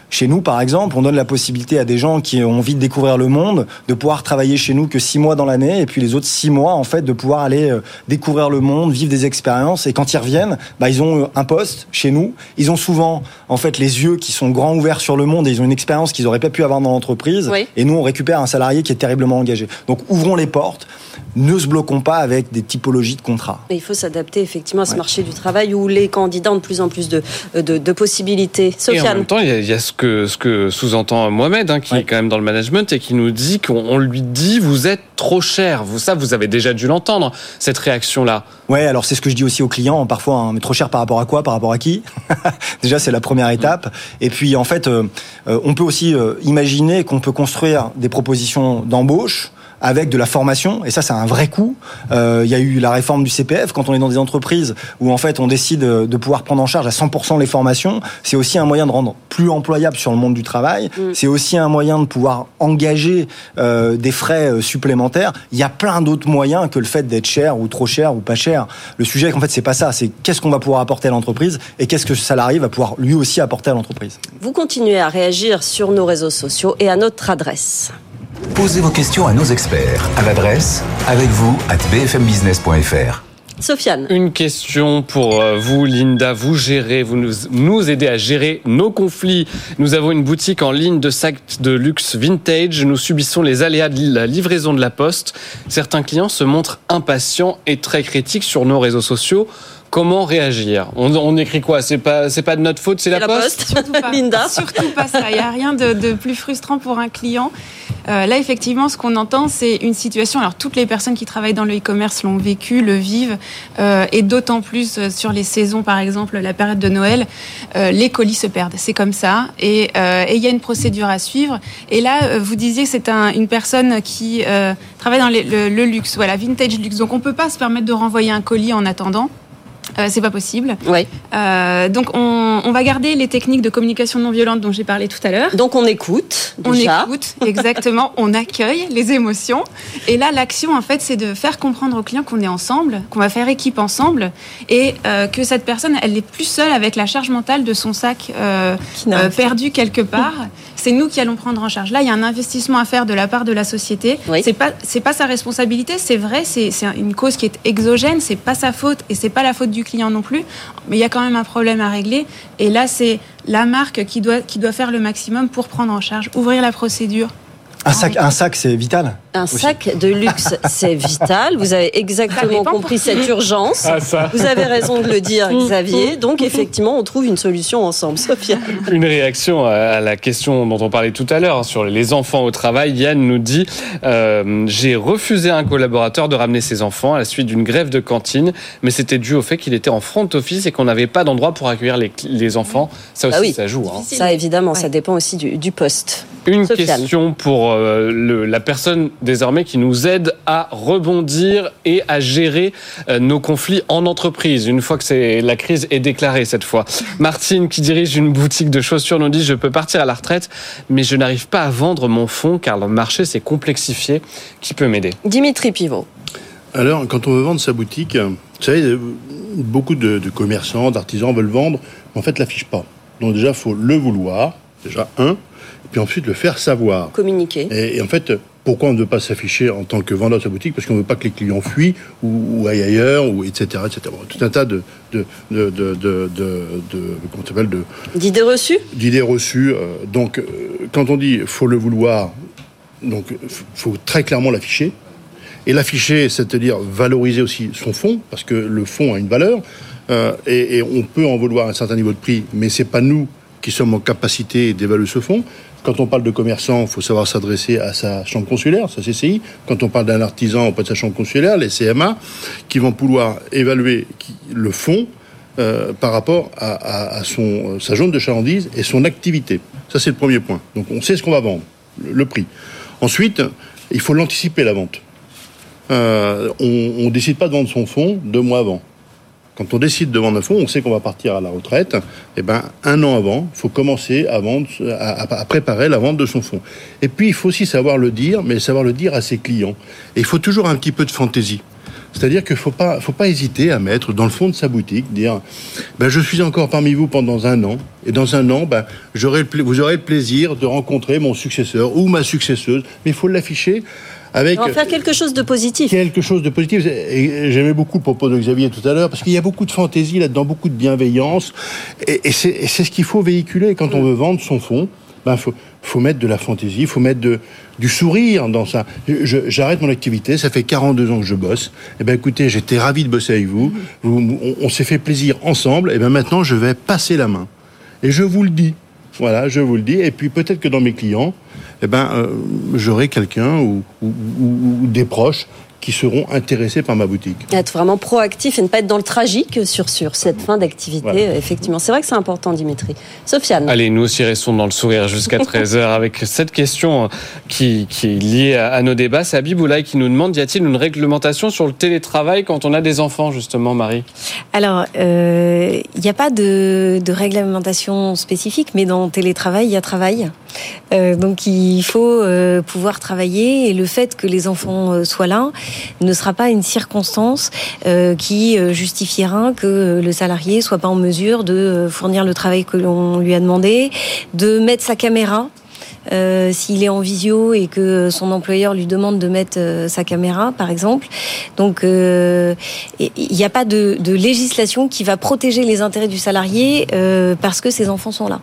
Chez nous, par exemple, on donne la possibilité à des gens qui ont envie de découvrir le monde de pouvoir travailler chez nous que six mois dans l'année, et puis les autres six mois, en fait, de pouvoir aller euh, découvrir le monde, vivre des expériences, et quand ils reviennent, bah, ils ont euh, un poste chez nous. Ils ont souvent, en fait, les yeux qui sont grands ouverts sur le monde, et ils ont une expérience qu'ils n'auraient pas pu avoir dans l'entreprise. Oui. Et nous, on récupère un salarié qui est terriblement engagé. Donc, ouvrons les portes. Ne se bloquons pas avec des typologies de contrats. Et il faut s'adapter effectivement à ce Ouais. marché du travail où les candidats ont de plus en plus de, de, de possibilités. Et en Sofiane. même temps, il y a, il y a ce que, ce que sous-entend Mohamed, hein, qui est quand même dans le management et qui nous dit qu'on on lui dit vous êtes trop cher. Vous, ça, vous avez déjà dû l'entendre, cette réaction-là. Ouais, alors c'est ce que je dis aussi aux clients parfois, hein, mais trop cher par rapport à quoi, par rapport à qui? [laughs] Déjà, c'est la première étape. Et puis, en fait, euh, euh, on peut aussi euh, imaginer qu'on peut construire des propositions d'embauche avec de la formation, et ça, c'est un vrai coût. Euh, Il y a eu la réforme du CPF quand on est dans des entreprises où en fait on décide euh, de pouvoir prendre en charge à 100% les formations. C'est aussi un moyen de rendre plus employable sur le monde du travail. Mm. C'est aussi un moyen de pouvoir engager euh, des frais supplémentaires. Il y a plein d'autres moyens que le fait d'être cher ou trop cher ou pas cher. Le sujet, en fait, c'est pas ça. C'est qu'est-ce qu'on va pouvoir apporter à l'entreprise et qu'est-ce que ce salarié va pouvoir lui aussi apporter à l'entreprise. Vous continuez à réagir sur nos réseaux sociaux et à notre adresse. Posez vos questions à nos experts à l'adresse avec vous at bfmbusiness.fr. Sofiane. Une question pour euh, vous, Linda. Vous gérez, vous nous, nous aidez à gérer nos conflits. Nous avons une boutique en ligne de sacs de luxe vintage. Nous subissons les aléas de la livraison de la poste. Certains clients se montrent impatients et très critiques sur nos réseaux sociaux. Comment réagir on, on écrit quoi C'est pas, c'est pas de notre faute, c'est la, La poste. Poste. Surtout pas. [laughs] Linda. Surtout pas ça. Il n'y a rien de, de plus frustrant pour un client. Euh, là, effectivement, ce qu'on entend, c'est une situation. Alors, toutes les personnes qui travaillent dans le e-commerce l'ont vécu, le vivent, euh, et d'autant plus euh, sur les saisons, par exemple, la période de Noël, euh, les colis se perdent. C'est comme ça, et euh, et il y a une procédure à suivre. Et là, vous disiez que c'est un, une personne qui euh, travaille dans les- le, le luxe, voilà, vintage luxe. Donc, on peut pas se permettre de renvoyer un colis en attendant. Euh, c'est pas possible. Oui. Euh, donc on, on va garder les techniques de communication non violente dont j'ai parlé tout à l'heure. Donc on écoute. On écoute, exactement, [laughs] on accueille les émotions. Et là, l'action, en fait, c'est de faire comprendre au client qu'on est ensemble, qu'on va faire équipe ensemble, et euh, que cette personne, elle n'est plus seule avec la charge mentale de son sac perdu quelque part. [laughs] C'est nous qui allons prendre en charge. Là, il y a un investissement à faire de la part de la société. Oui. C'est pas, c'est pas sa responsabilité, c'est vrai, c'est c'est une cause qui est exogène, c'est pas sa faute et c'est pas la faute du client non plus. Mais il y a quand même un problème à régler. Et là, c'est la marque qui doit, qui doit faire le maximum pour prendre en charge, ouvrir la procédure. Un sac, un sac, c'est vital. Un sac de luxe, c'est [laughs] vital. Vous avez exactement compris cette urgence. Ah. Vous avez raison de le dire, Xavier. Donc, effectivement, on trouve une solution ensemble. Sophia. Une réaction à la question dont on parlait tout à l'heure sur les enfants au travail. Yann nous dit euh, J'ai refusé à un collaborateur de ramener ses enfants à la suite d'une grève de cantine, mais c'était dû au fait qu'il était en front office et qu'on n'avait pas d'endroit pour accueillir les, les enfants. Ça aussi, Ah oui. ça joue. hein. Ça, évidemment, ça dépend aussi du, du poste. Une question pour euh, le- la personne désormais qui nous aide à rebondir et à gérer euh, nos conflits en entreprise, une fois que c'est la crise est déclarée cette fois. Martine, qui dirige une boutique de chaussures, nous dit Je peux partir à la retraite, mais je n'arrive pas à vendre mon fonds car le marché s'est complexifié. Qui peut m'aider? Dimitri Pivot. Alors, quand on veut vendre sa boutique, vous savez, euh, beaucoup de, de commerçants, d'artisans veulent vendre, mais en fait, l'affichent pas. Donc déjà, il faut le vouloir, déjà un, puis ensuite le faire savoir. Communiquer. Et, et en fait, pourquoi on ne veut pas s'afficher en tant que vendeur de sa boutique? Parce qu'on ne veut pas que les clients fuient ou, ou aillent ailleurs, ou etc., etc. Bon, tout un tas de, de, de, de, de, de- comment s'appelle, de, D'idées reçues d'idées reçues. euh, donc, euh, quand on dit faut le vouloir, donc il faut très clairement l'afficher. Et l'afficher, c'est-à-dire valoriser aussi son fonds, parce que le fonds a une valeur, euh, et, et on peut en vouloir un certain niveau de prix, mais c'est pas nous qui sommes en capacité d'évaluer ce fonds. Quand on parle de commerçant, il faut savoir s'adresser à sa chambre consulaire, sa CCI. Quand on parle d'un artisan auprès de sa chambre consulaire, les CMA, qui vont pouvoir évaluer le fonds euh, par rapport à, euh, sa zone de chalandise et son activité. Ça, c'est le premier point. Donc, on sait ce qu'on va vendre, le, le prix. Ensuite, il faut l'anticiper, la vente. Euh, on ne décide pas de vendre son fonds deux mois avant. Quand on décide de vendre un fonds, on sait qu'on va partir à la retraite. Et ben, un an avant, il faut commencer à, vendre, à, préparer la vente de son fonds. Et puis, il faut aussi savoir le dire, mais savoir le dire à ses clients. Et il faut toujours un petit peu de fantaisie. C'est-à-dire qu'il ne faut pas, faut pas hésiter à mettre dans le fond de sa boutique, dire ben, Je suis encore parmi vous pendant un an, et dans un an, ben, j'aurai vous aurez le plaisir de rencontrer mon successeur ou ma successeuse. Mais il faut l'afficher avec On va faire quelque chose de positif. quelque chose de positif. J'aimais beaucoup le propos de Xavier tout à l'heure, parce qu'il y a beaucoup de fantaisie là-dedans, beaucoup de bienveillance. Et, et c'est ce qu'il faut véhiculer quand on veut vendre son fonds. Ben, faut, faut mettre de la fantaisie, faut mettre de, du sourire dans ça. J'arrête mon activité, ça fait 42 ans que je bosse. Et ben, écoutez, j'étais ravi de bosser avec vous. Vous- on on s'est fait plaisir ensemble. Et ben, maintenant, je vais passer la main. Et je vous le dis. Voilà, je vous le dis. Et puis peut-être que dans mes clients, eh ben, euh, j'aurai quelqu'un ou, ou- ou- ou des proches qui seront intéressés par ma boutique. Être vraiment proactif et ne pas être dans le tragique sur, sur cette fin d'activité, Voilà. euh, effectivement. C'est vrai que c'est important, Dimitri. Sofiane. Allez, nous aussi restons dans le sourire jusqu'à [laughs] 13h avec cette question euh, qui, qui est liée à, nos débats. C'est Abiboulaye qui nous demande, y a-t-il une réglementation sur le télétravail quand on a des enfants, justement, Marie? Alors, euh, il n'y a pas de, de réglementation spécifique, mais dans télétravail, il y a travail. Euh, donc, il faut euh, pouvoir travailler et le fait que les enfants euh, soient là ne sera pas une circonstance qui justifiera que le salarié soit pas en mesure de fournir le travail que l'on lui a demandé, de mettre sa caméra s'il est en visio et que son employeur lui demande de mettre sa caméra, par exemple. Donc, il n'y a pas de, législation qui va protéger les intérêts du salarié parce que ses enfants sont là.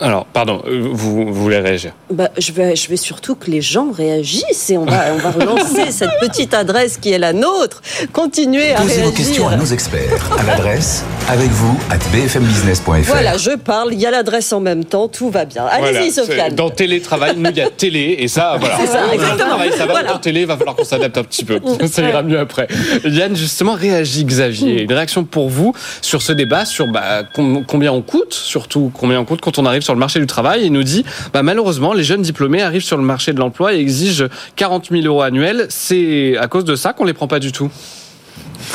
Alors, pardon, euh, vous, vous voulez réagir Bah, je, vais, je vais surtout que les gens réagissent et on va, on va relancer [laughs] cette petite adresse qui est la nôtre. Continuez à Posez vos réagir. questions à nos experts à l'adresse avec vous at bfmbusiness.fr. Voilà, je parle, il y a l'adresse en même temps, tout va bien. Allez-y, Voilà, Sofiane. Dans télétravail, nous, il y a télé, et ça, voilà. C'est ça, exactement. télétravail, ça va, Voilà. dans télé, il va falloir qu'on s'adapte un petit peu. [laughs] Ça ira mieux après. Yann, justement, réagit, Xavier. Une réaction pour vous sur ce débat, sur bah, com- combien on coûte, surtout combien on coûte quand on arrive sur le marché du travail. Il nous dit, bah, malheureusement, les jeunes diplômés arrivent sur le marché de l'emploi et exigent 40 000 euros annuels. C'est à cause de ça qu'on les prend pas du tout?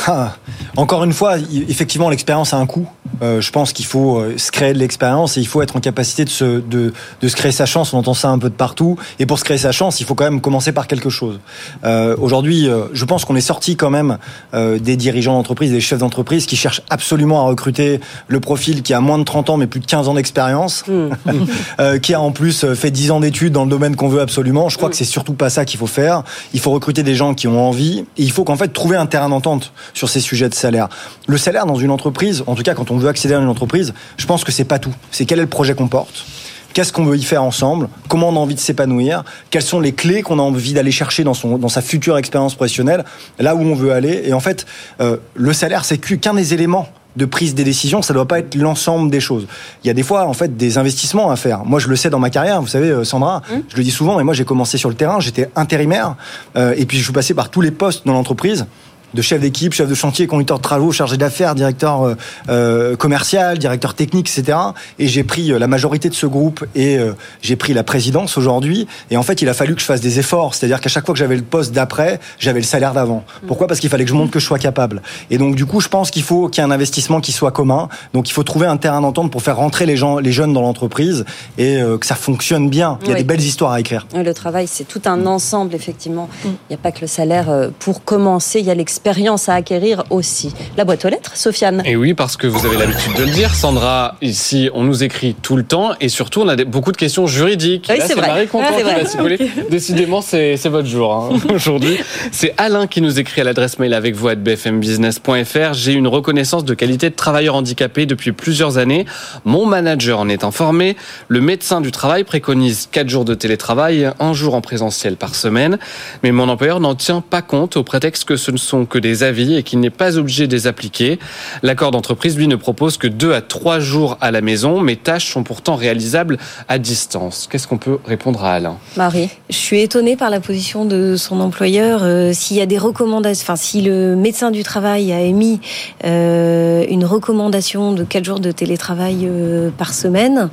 Ah, encore une fois, effectivement, l'expérience a un coût. Euh, je pense qu'il faut euh, se créer de l'expérience et il faut être en capacité de se, de, de se créer sa chance. On entend ça un peu de partout. Et pour se créer sa chance, il faut quand même commencer par quelque chose. Euh, Aujourd'hui, euh, je pense qu'on est sorti quand même euh, des dirigeants d'entreprise, des chefs d'entreprise qui cherchent absolument à recruter le profil qui a moins de 30 ans mais plus de 15 ans d'expérience, [laughs] euh, qui a en plus fait 10 ans d'études dans le domaine qu'on veut absolument. Je crois que c'est surtout pas ça qu'il faut faire. Il faut recruter des gens qui ont envie et il faut qu'en fait trouver un terrain d'entente sur ces sujets de salaire. Le salaire dans une entreprise, en tout cas quand on veut accéder à une entreprise, je pense que c'est pas tout. C'est quel est le projet qu'on porte qu'est-ce qu'on veut y faire ensemble, comment on a envie de s'épanouir, quelles sont les clés qu'on a envie d'aller chercher dans, son, dans sa future expérience professionnelle, là où on veut aller. Et en fait, euh, le salaire, c'est qu'un des éléments de prise des décisions, ça doit pas être l'ensemble des choses. Il y a des fois, en fait, des investissements à faire. Moi, je le sais dans ma carrière, vous savez, euh, Sandra, mmh. je le dis souvent, mais moi, j'ai commencé sur le terrain, j'étais intérimaire, euh, et puis je suis passé par tous les postes dans l'entreprise de chef d'équipe, chef de chantier, conducteur de travaux, chargé d'affaires, directeur euh, euh, commercial, directeur technique, etc. Et j'ai pris euh, la majorité de ce groupe et j'ai pris la présidence aujourd'hui. Et en fait, il a fallu que je fasse des efforts. C'est-à-dire qu'à chaque fois que j'avais le poste d'après, j'avais le salaire d'avant. Mm. Pourquoi? Parce qu'il fallait que je montre que je sois capable. Et donc, du coup, je pense qu'il faut qu'il y ait un investissement qui soit commun. Donc, il faut trouver un terrain d'entente pour faire rentrer les gens, les jeunes dans l'entreprise et que ça fonctionne bien. Il y a des belles histoires à écrire. Le travail, c'est tout un ensemble, effectivement. Mm. Il n'y a pas que le salaire. Pour commencer, il y a l'expérience expérience à acquérir aussi. La boîte aux lettres, Sofiane Et oui, parce que vous avez l'habitude de le dire, Sandra, ici, on nous écrit tout le temps et surtout, on a beaucoup de questions juridiques. Oui, c'est vrai. Marie ah, Décidément, c'est votre jour hein, [laughs] aujourd'hui. C'est Alain qui nous écrit à l'adresse mail avec vous à bfmbusiness.fr. J'ai une reconnaissance de qualité de travailleur handicapé depuis plusieurs années. Mon manager en est informé. Le médecin du travail préconise 4 jours de télétravail, un jour en présentiel par semaine. Mais mon employeur n'en tient pas compte au prétexte que ce ne sont que des avis et qu'il n'est pas obligé de les appliquer. L'accord d'entreprise, lui, ne propose que deux à trois jours à la maison. Mes tâches sont pourtant réalisables à distance. Qu'est-ce qu'on peut répondre à Alain? Marie? Je suis étonnée par la position de son employeur. Euh, s'il y a des recommandations, enfin, si le médecin du travail a émis euh, une recommandation de quatre jours de télétravail euh, par semaine,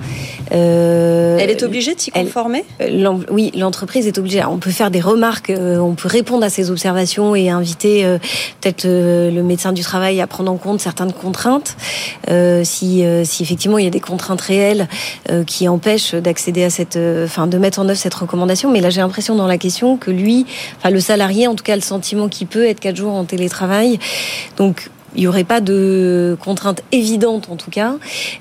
elle est obligée de s'y conformer? Oui, l'entreprise est obligée. On peut faire des remarques, on peut répondre à ces observations et inviter peut-être euh, le médecin du travail à prendre en compte certaines contraintes. Euh, si, euh, si effectivement il y a des contraintes réelles qui empêchent d'accéder à cette, enfin de mettre en œuvre cette recommandation. Mais là j'ai l'impression dans la question que lui, enfin le salarié, en tout cas le sentiment qu'il peut être quatre jours en télétravail. Donc il n'y aurait pas de contrainte évidente en tout cas.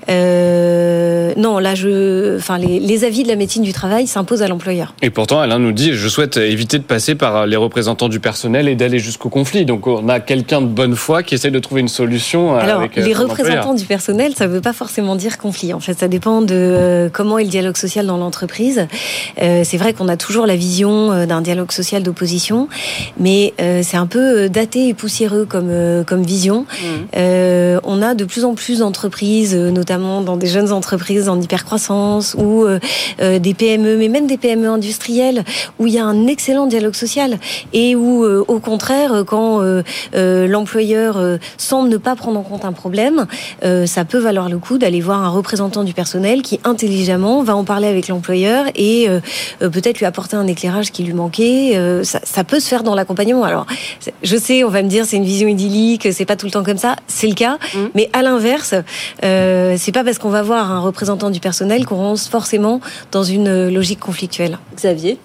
Euh, non, là, je, enfin, les, les, avis de la médecine du travail s'imposent à l'employeur. Et pourtant, Alain nous dit, je souhaite éviter de passer par les représentants du personnel et d'aller jusqu'au conflit. Donc, on a quelqu'un de bonne foi qui essaie de trouver une solution. Euh, Alors, les représentants du personnel, ça ne veut pas forcément dire conflit. En fait, ça dépend de euh, comment est le dialogue social dans l'entreprise. Euh, c'est vrai qu'on a toujours la vision euh, d'un dialogue social d'opposition, mais c'est un peu daté et poussiéreux comme comme vision. Euh, on a de plus en plus d'entreprises, euh, notamment dans des jeunes entreprises en hypercroissance ou euh, des PME, mais même des PME industrielles, où il y a un excellent dialogue social et où, au contraire, quand l'employeur semble ne pas prendre en compte un problème, ça peut valoir le coup d'aller voir un représentant du personnel qui intelligemment va en parler avec l'employeur et peut-être lui apporter un éclairage qui lui manquait. Ça, ça, peut se faire dans l'accompagnement. Alors, je sais, on va me dire c'est une vision idyllique, c'est pas tout le temps comme ça, c'est le cas. Mmh. Mais à l'inverse, euh, c'est pas parce qu'on va voir un représentant du personnel qu'on rentre forcément dans une logique conflictuelle. Xavier?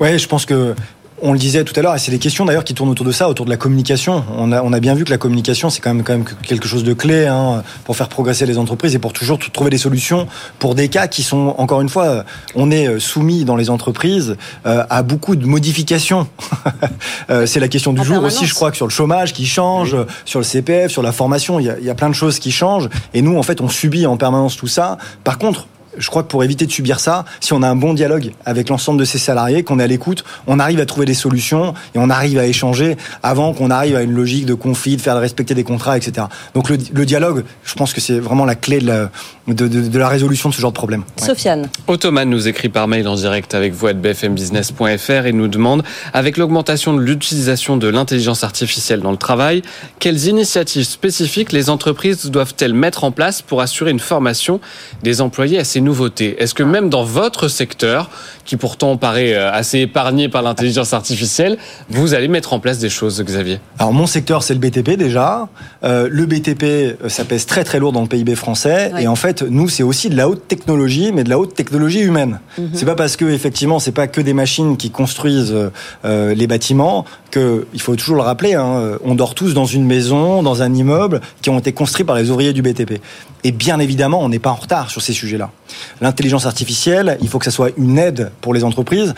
Ouais, je pense que on le disait tout à l'heure, et c'est des questions d'ailleurs qui tournent autour de ça, autour de la communication. On a, on a bien vu que la communication, c'est quand même, quand même quelque chose de clé hein, pour faire progresser les entreprises et pour toujours trouver des solutions pour des cas qui sont, encore une fois, on est euh, soumis dans les entreprises euh, à beaucoup de modifications. [laughs] euh, c'est la question du jour aussi, je crois, que sur le chômage qui change, sur le CPF, sur la formation, il y, a, il y a plein de choses qui changent. Et nous, en fait, on subit en permanence tout ça. Par contre, je crois que pour éviter de subir ça, si on a un bon dialogue avec l'ensemble de ses salariés, qu'on est à l'écoute, on arrive à trouver des solutions et on arrive à échanger avant qu'on arrive à une logique de conflit, de faire respecter des contrats, etc. Donc le, dialogue, je pense que c'est vraiment la clé de la, de, la, résolution de ce genre de problème. Sofiane. Ottoman nous écrit par mail en direct avec vous à bfmbusiness.fr et nous demande, avec l'augmentation de l'utilisation de l'intelligence artificielle dans le travail, quelles initiatives spécifiques les entreprises doivent-elles mettre en place pour assurer une formation des employés à ces nouveautés Est-ce que même dans votre secteur, qui pourtant paraît euh, assez épargné par l'intelligence artificielle, vous allez mettre en place des choses, Xavier? Alors mon secteur, c'est le BTP déjà. Euh, le BTP, euh, ça pèse très très lourd dans le PIB français. Et en fait, nous, c'est aussi de la haute technologie, mais de la haute technologie humaine. Mhm. C'est pas parce que effectivement, c'est pas que des machines qui construisent les bâtiments il faut toujours le rappeler. Hein, on dort tous dans une maison, dans un immeuble qui ont été construits par les ouvriers du BTP. Et bien évidemment, on n'est pas en retard sur ces sujets-là. L'intelligence artificielle, il faut que ça soit une aide pour les entreprises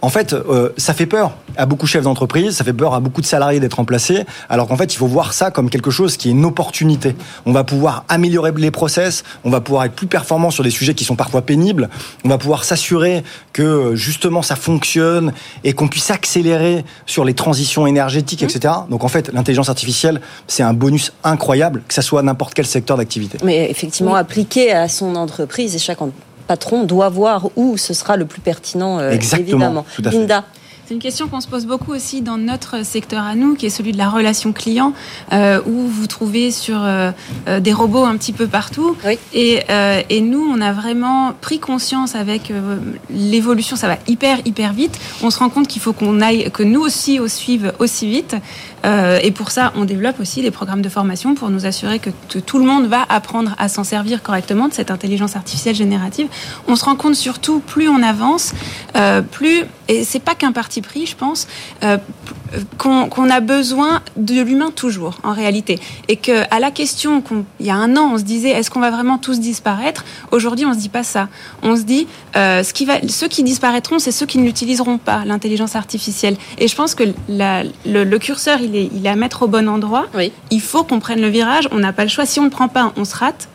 en fait, euh, ça fait peur à beaucoup de chefs d'entreprise, ça fait peur à beaucoup de salariés d'être remplacés, alors qu'en fait, il faut voir ça comme quelque chose qui est une opportunité. On va pouvoir améliorer les process, on va pouvoir être plus performant sur des sujets qui sont parfois pénibles, on va pouvoir s'assurer que justement ça fonctionne et qu'on puisse accélérer sur les transitions énergétiques, etc. Donc en fait, l'intelligence artificielle, c'est un bonus incroyable, que ça soit n'importe quel secteur d'activité. Mais effectivement, appliqué à son entreprise et chaque patron doit voir où ce sera le plus pertinent, euh, Exactement, évidemment. Linda c'est une question qu'on se pose beaucoup aussi dans notre secteur à nous, qui est celui de la relation client, euh, où vous trouvez sur euh, des robots un petit peu partout. Et, et, nous, on a vraiment pris conscience avec l'évolution, ça va hyper, hyper vite. On se rend compte qu'il faut qu'on aille, que nous aussi, on suive aussi vite. Et pour ça, on développe aussi des programmes de formation pour nous assurer que tout le monde va apprendre à s'en servir correctement de cette intelligence artificielle générative. On se rend compte surtout, plus on avance, plus, et c'est pas qu'un parti pris, je pense, euh, qu'on a besoin de l'humain toujours, en réalité. Et qu'à la question qu'il y a un an, on se disait, est-ce qu'on va vraiment tous disparaître? Aujourd'hui, on se dit pas ça. On se dit, euh, ceux qui disparaîtront, c'est ceux qui ne l'utiliseront pas, l'intelligence artificielle. Et je pense que le, curseur, il est, il est à mettre au bon endroit. Il faut qu'on prenne le virage. On n'a pas le choix. Si on ne prend pas, on se rate.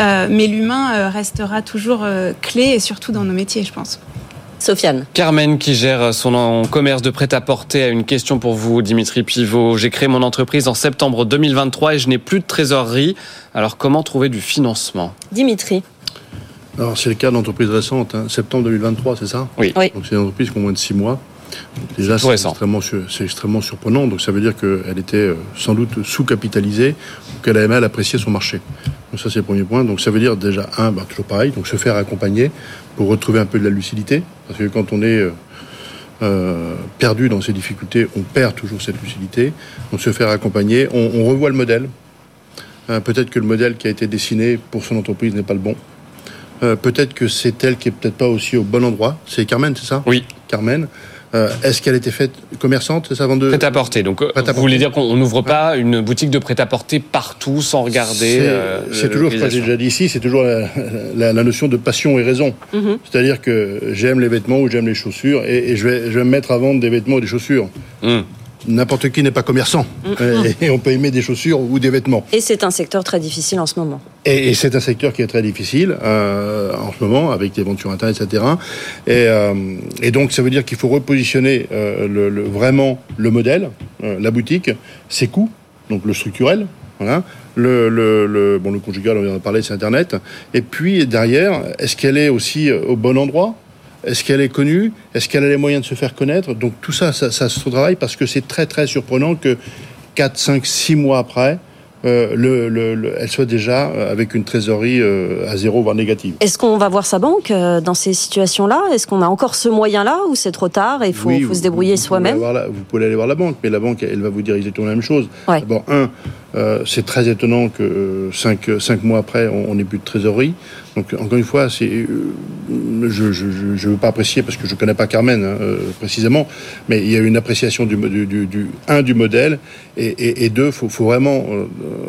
Euh, mais l'humain restera toujours clé, et surtout dans nos métiers, je pense. Sofiane. Carmen qui gère son commerce de prêt-à-porter a une question pour vous, Dimitri Pivot. J'ai créé mon entreprise en septembre 2023 et je n'ai plus de trésorerie. Alors comment trouver du financement? Dimitri. Alors c'est le cas d'entreprises récentes, hein. septembre 2023, c'est ça? Oui. Donc c'est une entreprise qui a moins de 6 mois. Déjà, c'est extrêmement, extrêmement, surprenant. Donc ça veut dire qu'elle était euh, sans doute sous-capitalisée ou qu'elle avait mal apprécié son marché. Donc ça c'est le premier point. Donc ça veut dire déjà, un, bah, toujours pareil, donc se faire accompagner pour retrouver un peu de la lucidité. Parce que quand on est euh, euh, perdu dans ces difficultés, on perd toujours cette lucidité. Donc se faire accompagner, on, revoit le modèle. peut-être que le modèle qui a été dessiné pour son entreprise n'est pas le bon. peut-être que c'est elle qui est peut-être pas aussi au bon endroit. C'est Carmen, c'est ça? Oui. Carmen. Euh, est-ce qu'elle était faite commerçante, ça, avant de... Prêt-à-porter. Donc, euh, vous voulez dire qu'on n'ouvre pas une boutique de prêt-à-porter partout sans regarder C'est euh, toujours, j'ai déjà dit ici, c'est toujours la, notion de passion et raison. Mhm. C'est-à-dire que j'aime les vêtements ou j'aime les chaussures et, je, vais, je, vais, me mettre à vendre des vêtements ou des chaussures. Mhm n'importe qui n'est pas commerçant. Mm. Et on peut aimer des chaussures ou des vêtements. Et c'est un secteur très difficile en ce moment. Et, c'est un secteur qui est très difficile euh, en ce moment, avec les ventes sur Internet, etc. Et, euh, et donc, ça veut dire qu'il faut repositionner euh, le, vraiment le modèle, la boutique, ses coûts, donc le structurel, voilà. Le, le, bon, le conjugal, on vient de parler, c'est Internet. Et puis, derrière, est-ce qu'elle est aussi au bon endroit? Est-ce qu'elle est connue? Est-ce qu'elle a les moyens de se faire connaître? Donc tout ça, ça, ça se travaille parce que c'est très très surprenant que 4, 5, 6 mois après, euh, le, elle soit déjà euh, avec une trésorerie euh, à zéro, voire négative. Est-ce qu'on va voir sa banque dans ces situations-là? Est-ce qu'on a encore ce moyen-là ou c'est trop tard et il faut, faut, se débrouiller soi-même? Vous pouvez aller voir la banque, mais la banque, elle va vous dire exactement la même chose. D'abord, un, c'est très étonnant que euh, cinq, cinq, mois après, on n'ait plus de trésorerie. Donc, encore une fois, euh, je ne veux pas apprécier parce que je ne connais pas Carmen hein, précisément, mais il y a une appréciation du, un du modèle et, deux, il faut, faut, vraiment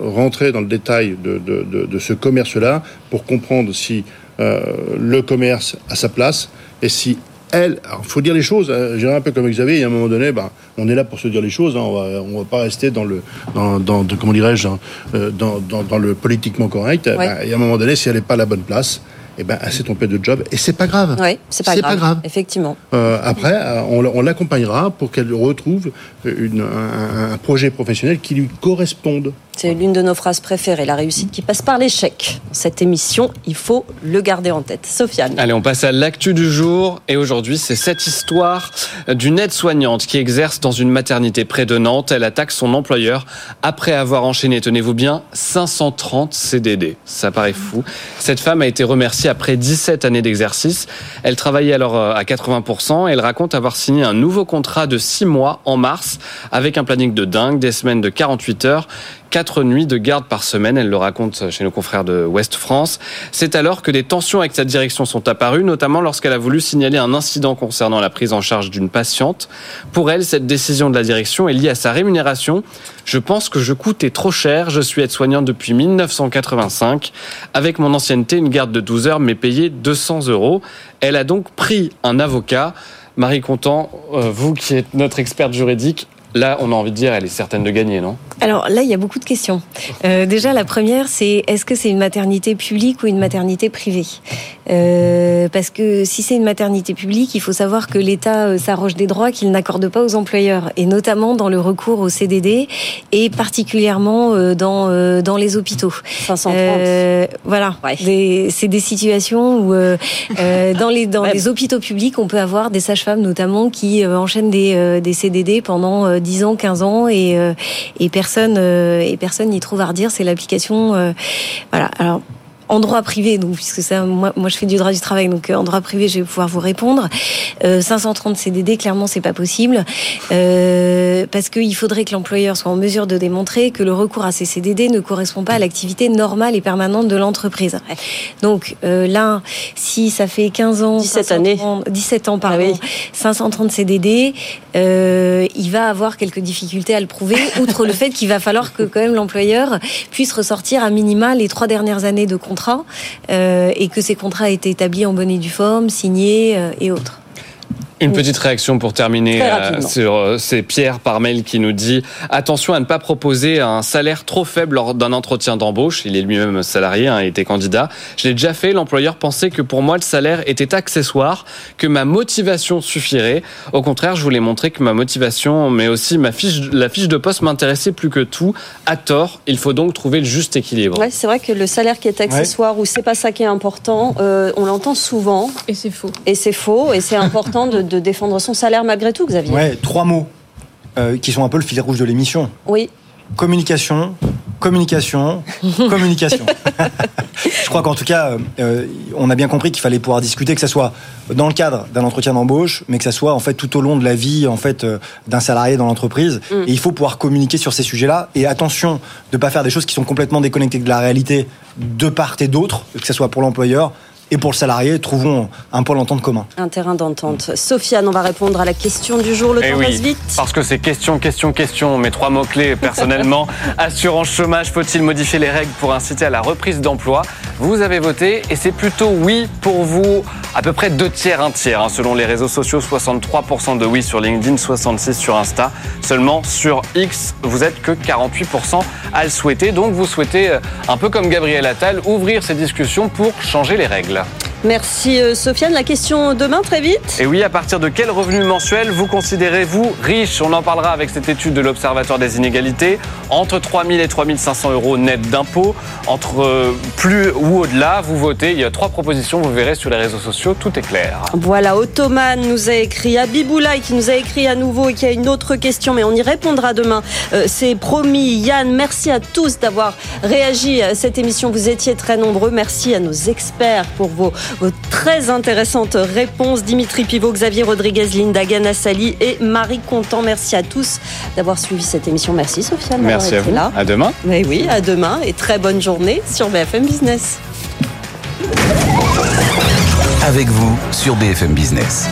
rentrer dans le détail de ce commerce-là pour comprendre si le commerce a sa place et si elle, il faut dire les choses. Hein. J'ai un peu comme Xavier, il y a un moment donné, ben, on est là pour se dire les choses. Hein. on va, on va pas rester dans le, dans, dans comment dirais-je, hein, euh, dans, dans, dans, le politiquement correct. Ben, il y a un moment donné, si elle n'est pas à la bonne place, eh ben, elle s'est trompée de job et c'est pas grave. Oui, c'est pas, pas, grave. Effectivement. Euh, après, euh, on, on l'accompagnera pour qu'elle retrouve une, un, un, projet professionnel qui lui corresponde. C'est l'une de nos phrases préférées, la réussite qui passe par l'échec. Dans cette émission, il faut le garder en tête. Sofiane. Allez, on passe à l'actu du jour. Et aujourd'hui, c'est cette histoire d'une aide-soignante qui exerce dans une maternité près de Nantes. Elle attaque son employeur après avoir enchaîné, tenez-vous bien, 530 CDD. Ça paraît fou. Cette femme a été remerciée après 17 années d'exercice. Elle travaillait alors euh, à 80%. Elle raconte avoir signé un nouveau contrat de 6 mois en mars avec un planning de dingue, des semaines de 48 heures quatre nuits de garde par semaine. Elle le raconte chez nos confrères de Ouest France. C'est alors que des tensions avec sa direction sont apparues, notamment lorsqu'elle a voulu signaler un incident concernant la prise en charge d'une patiente. Pour elle, cette décision de la direction est liée à sa rémunération. Je pense que je coûtais trop cher. Je suis aide-soignante depuis 1985. Avec mon ancienneté, une garde de 12 heures m'est payée 200 euros. Elle a donc pris un avocat. Marie Contant, euh, vous qui êtes notre experte juridique, Là, on a envie de dire, elle est certaine de gagner, non? Alors là, il y a beaucoup de questions. Euh, déjà, la première, c'est est-ce que c'est une maternité publique ou une maternité privée? Euh, Parce que si c'est une maternité publique, il faut savoir que l'État euh, s'arroge des droits qu'il n'accorde pas aux employeurs, et notamment dans le recours au CDD, et particulièrement dans dans les hôpitaux. 530. voilà, Ouais. c'est des situations où dans les dans [laughs] les hôpitaux publics, on peut avoir des sages-femmes notamment qui enchaînent des des CDD pendant 10 ans, 15 ans et euh, et personne euh, et personne n'y trouve à redire. C'est l'application. euh, voilà. Alors en droit privé, donc puisque ça, moi, moi je fais du droit du travail, donc euh, en droit privé, je vais pouvoir vous répondre. Euh, 530 CDD, clairement, c'est pas possible, euh, parce qu'il faudrait que l'employeur soit en mesure de démontrer que le recours à ces CDD ne correspond pas à l'activité normale et permanente de l'entreprise. Donc euh, là, si ça fait 15 ans, 17 années. 530 17 ans pardon, Ah oui. 530 CDD, euh, il va avoir quelques difficultés à le prouver, outre le fait qu'il va falloir que quand même l'employeur puisse ressortir à minima les trois dernières années de contrat euh, et que ces contrats aient été établis en bonne et due forme, signés euh, et autres. Une petite réaction pour terminer euh, sur euh, c'est Pierre par mail qui nous dit attention à ne pas proposer un salaire trop faible lors d'un entretien d'embauche. Il est lui-même salarié, hein, il était candidat. Je l'ai déjà fait. L'employeur pensait que pour moi le salaire était accessoire, que ma motivation suffirait. Au contraire, je voulais montrer que ma motivation, mais aussi ma fiche, la fiche de poste m'intéressait plus que tout. À tort, il faut donc trouver le juste équilibre. Ouais, c'est vrai que le salaire qui est accessoire ou c'est pas ça qui est important, euh, on l'entend souvent Et c'est faux. et c'est faux et c'est important de, de défendre son salaire malgré tout, Xavier. Ouais, trois mots euh, qui sont un peu le fil rouge de l'émission. Oui. Communication, communication, [laughs] communication. Je crois qu'en tout cas, euh, on a bien compris qu'il fallait pouvoir discuter, que ce soit dans le cadre d'un entretien d'embauche, mais que ça soit en fait tout au long de la vie en fait euh, d'un salarié dans l'entreprise. Mm. Et il faut pouvoir communiquer sur ces sujets-là. Et attention de pas faire des choses qui sont complètement déconnectées de la réalité de part et d'autre, que ce soit pour l'employeur et pour le salarié. Trouvons un point d'entente commun. Un terrain d'entente. Sofiane, on va répondre à la question du jour. Le Eh temps oui, passe vite. parce que c'est question, question, question. Mes trois mots-clés, personnellement. [laughs] Assurance chômage, faut-il modifier les règles pour inciter à la reprise d'emploi? Vous avez voté et c'est plutôt oui pour vous. À peu près deux tiers, un tiers. hein, selon les réseaux sociaux, 63% de oui sur LinkedIn, 66% sur Insta. Seulement sur X, vous êtes que 48% à le souhaiter. Donc vous souhaitez, euh, un peu comme Gabriel Attal, ouvrir ces discussions pour changer les règles. Merci euh, Sofiane. La question demain très vite. Et oui, à partir de quel revenu mensuel vous considérez-vous riche? On en parlera avec cette étude de l'Observatoire des inégalités. Entre 3 000 et 3 500 euros net d'impôts. Entre euh, plus ou au-delà, vous votez. Il y a trois propositions, vous verrez sur les réseaux sociaux, tout est clair. Voilà, Ottoman nous a écrit, Abiboulaye qui nous a écrit à nouveau et qui a une autre question, mais on y répondra demain. Euh, C'est promis. Yann, merci à tous d'avoir réagi à cette émission. Vous étiez très nombreux. Merci à nos experts pour vos, vos très intéressantes réponses. Dimitri Pivot, Xavier Rodriguez, Linda Ganassali et Marie Contant. Merci à tous d'avoir suivi cette émission. Merci Sofiane. Merci à vous. Là. À demain. Mais oui, à demain et très bonne journée sur BFM Business. Avec vous sur BFM Business.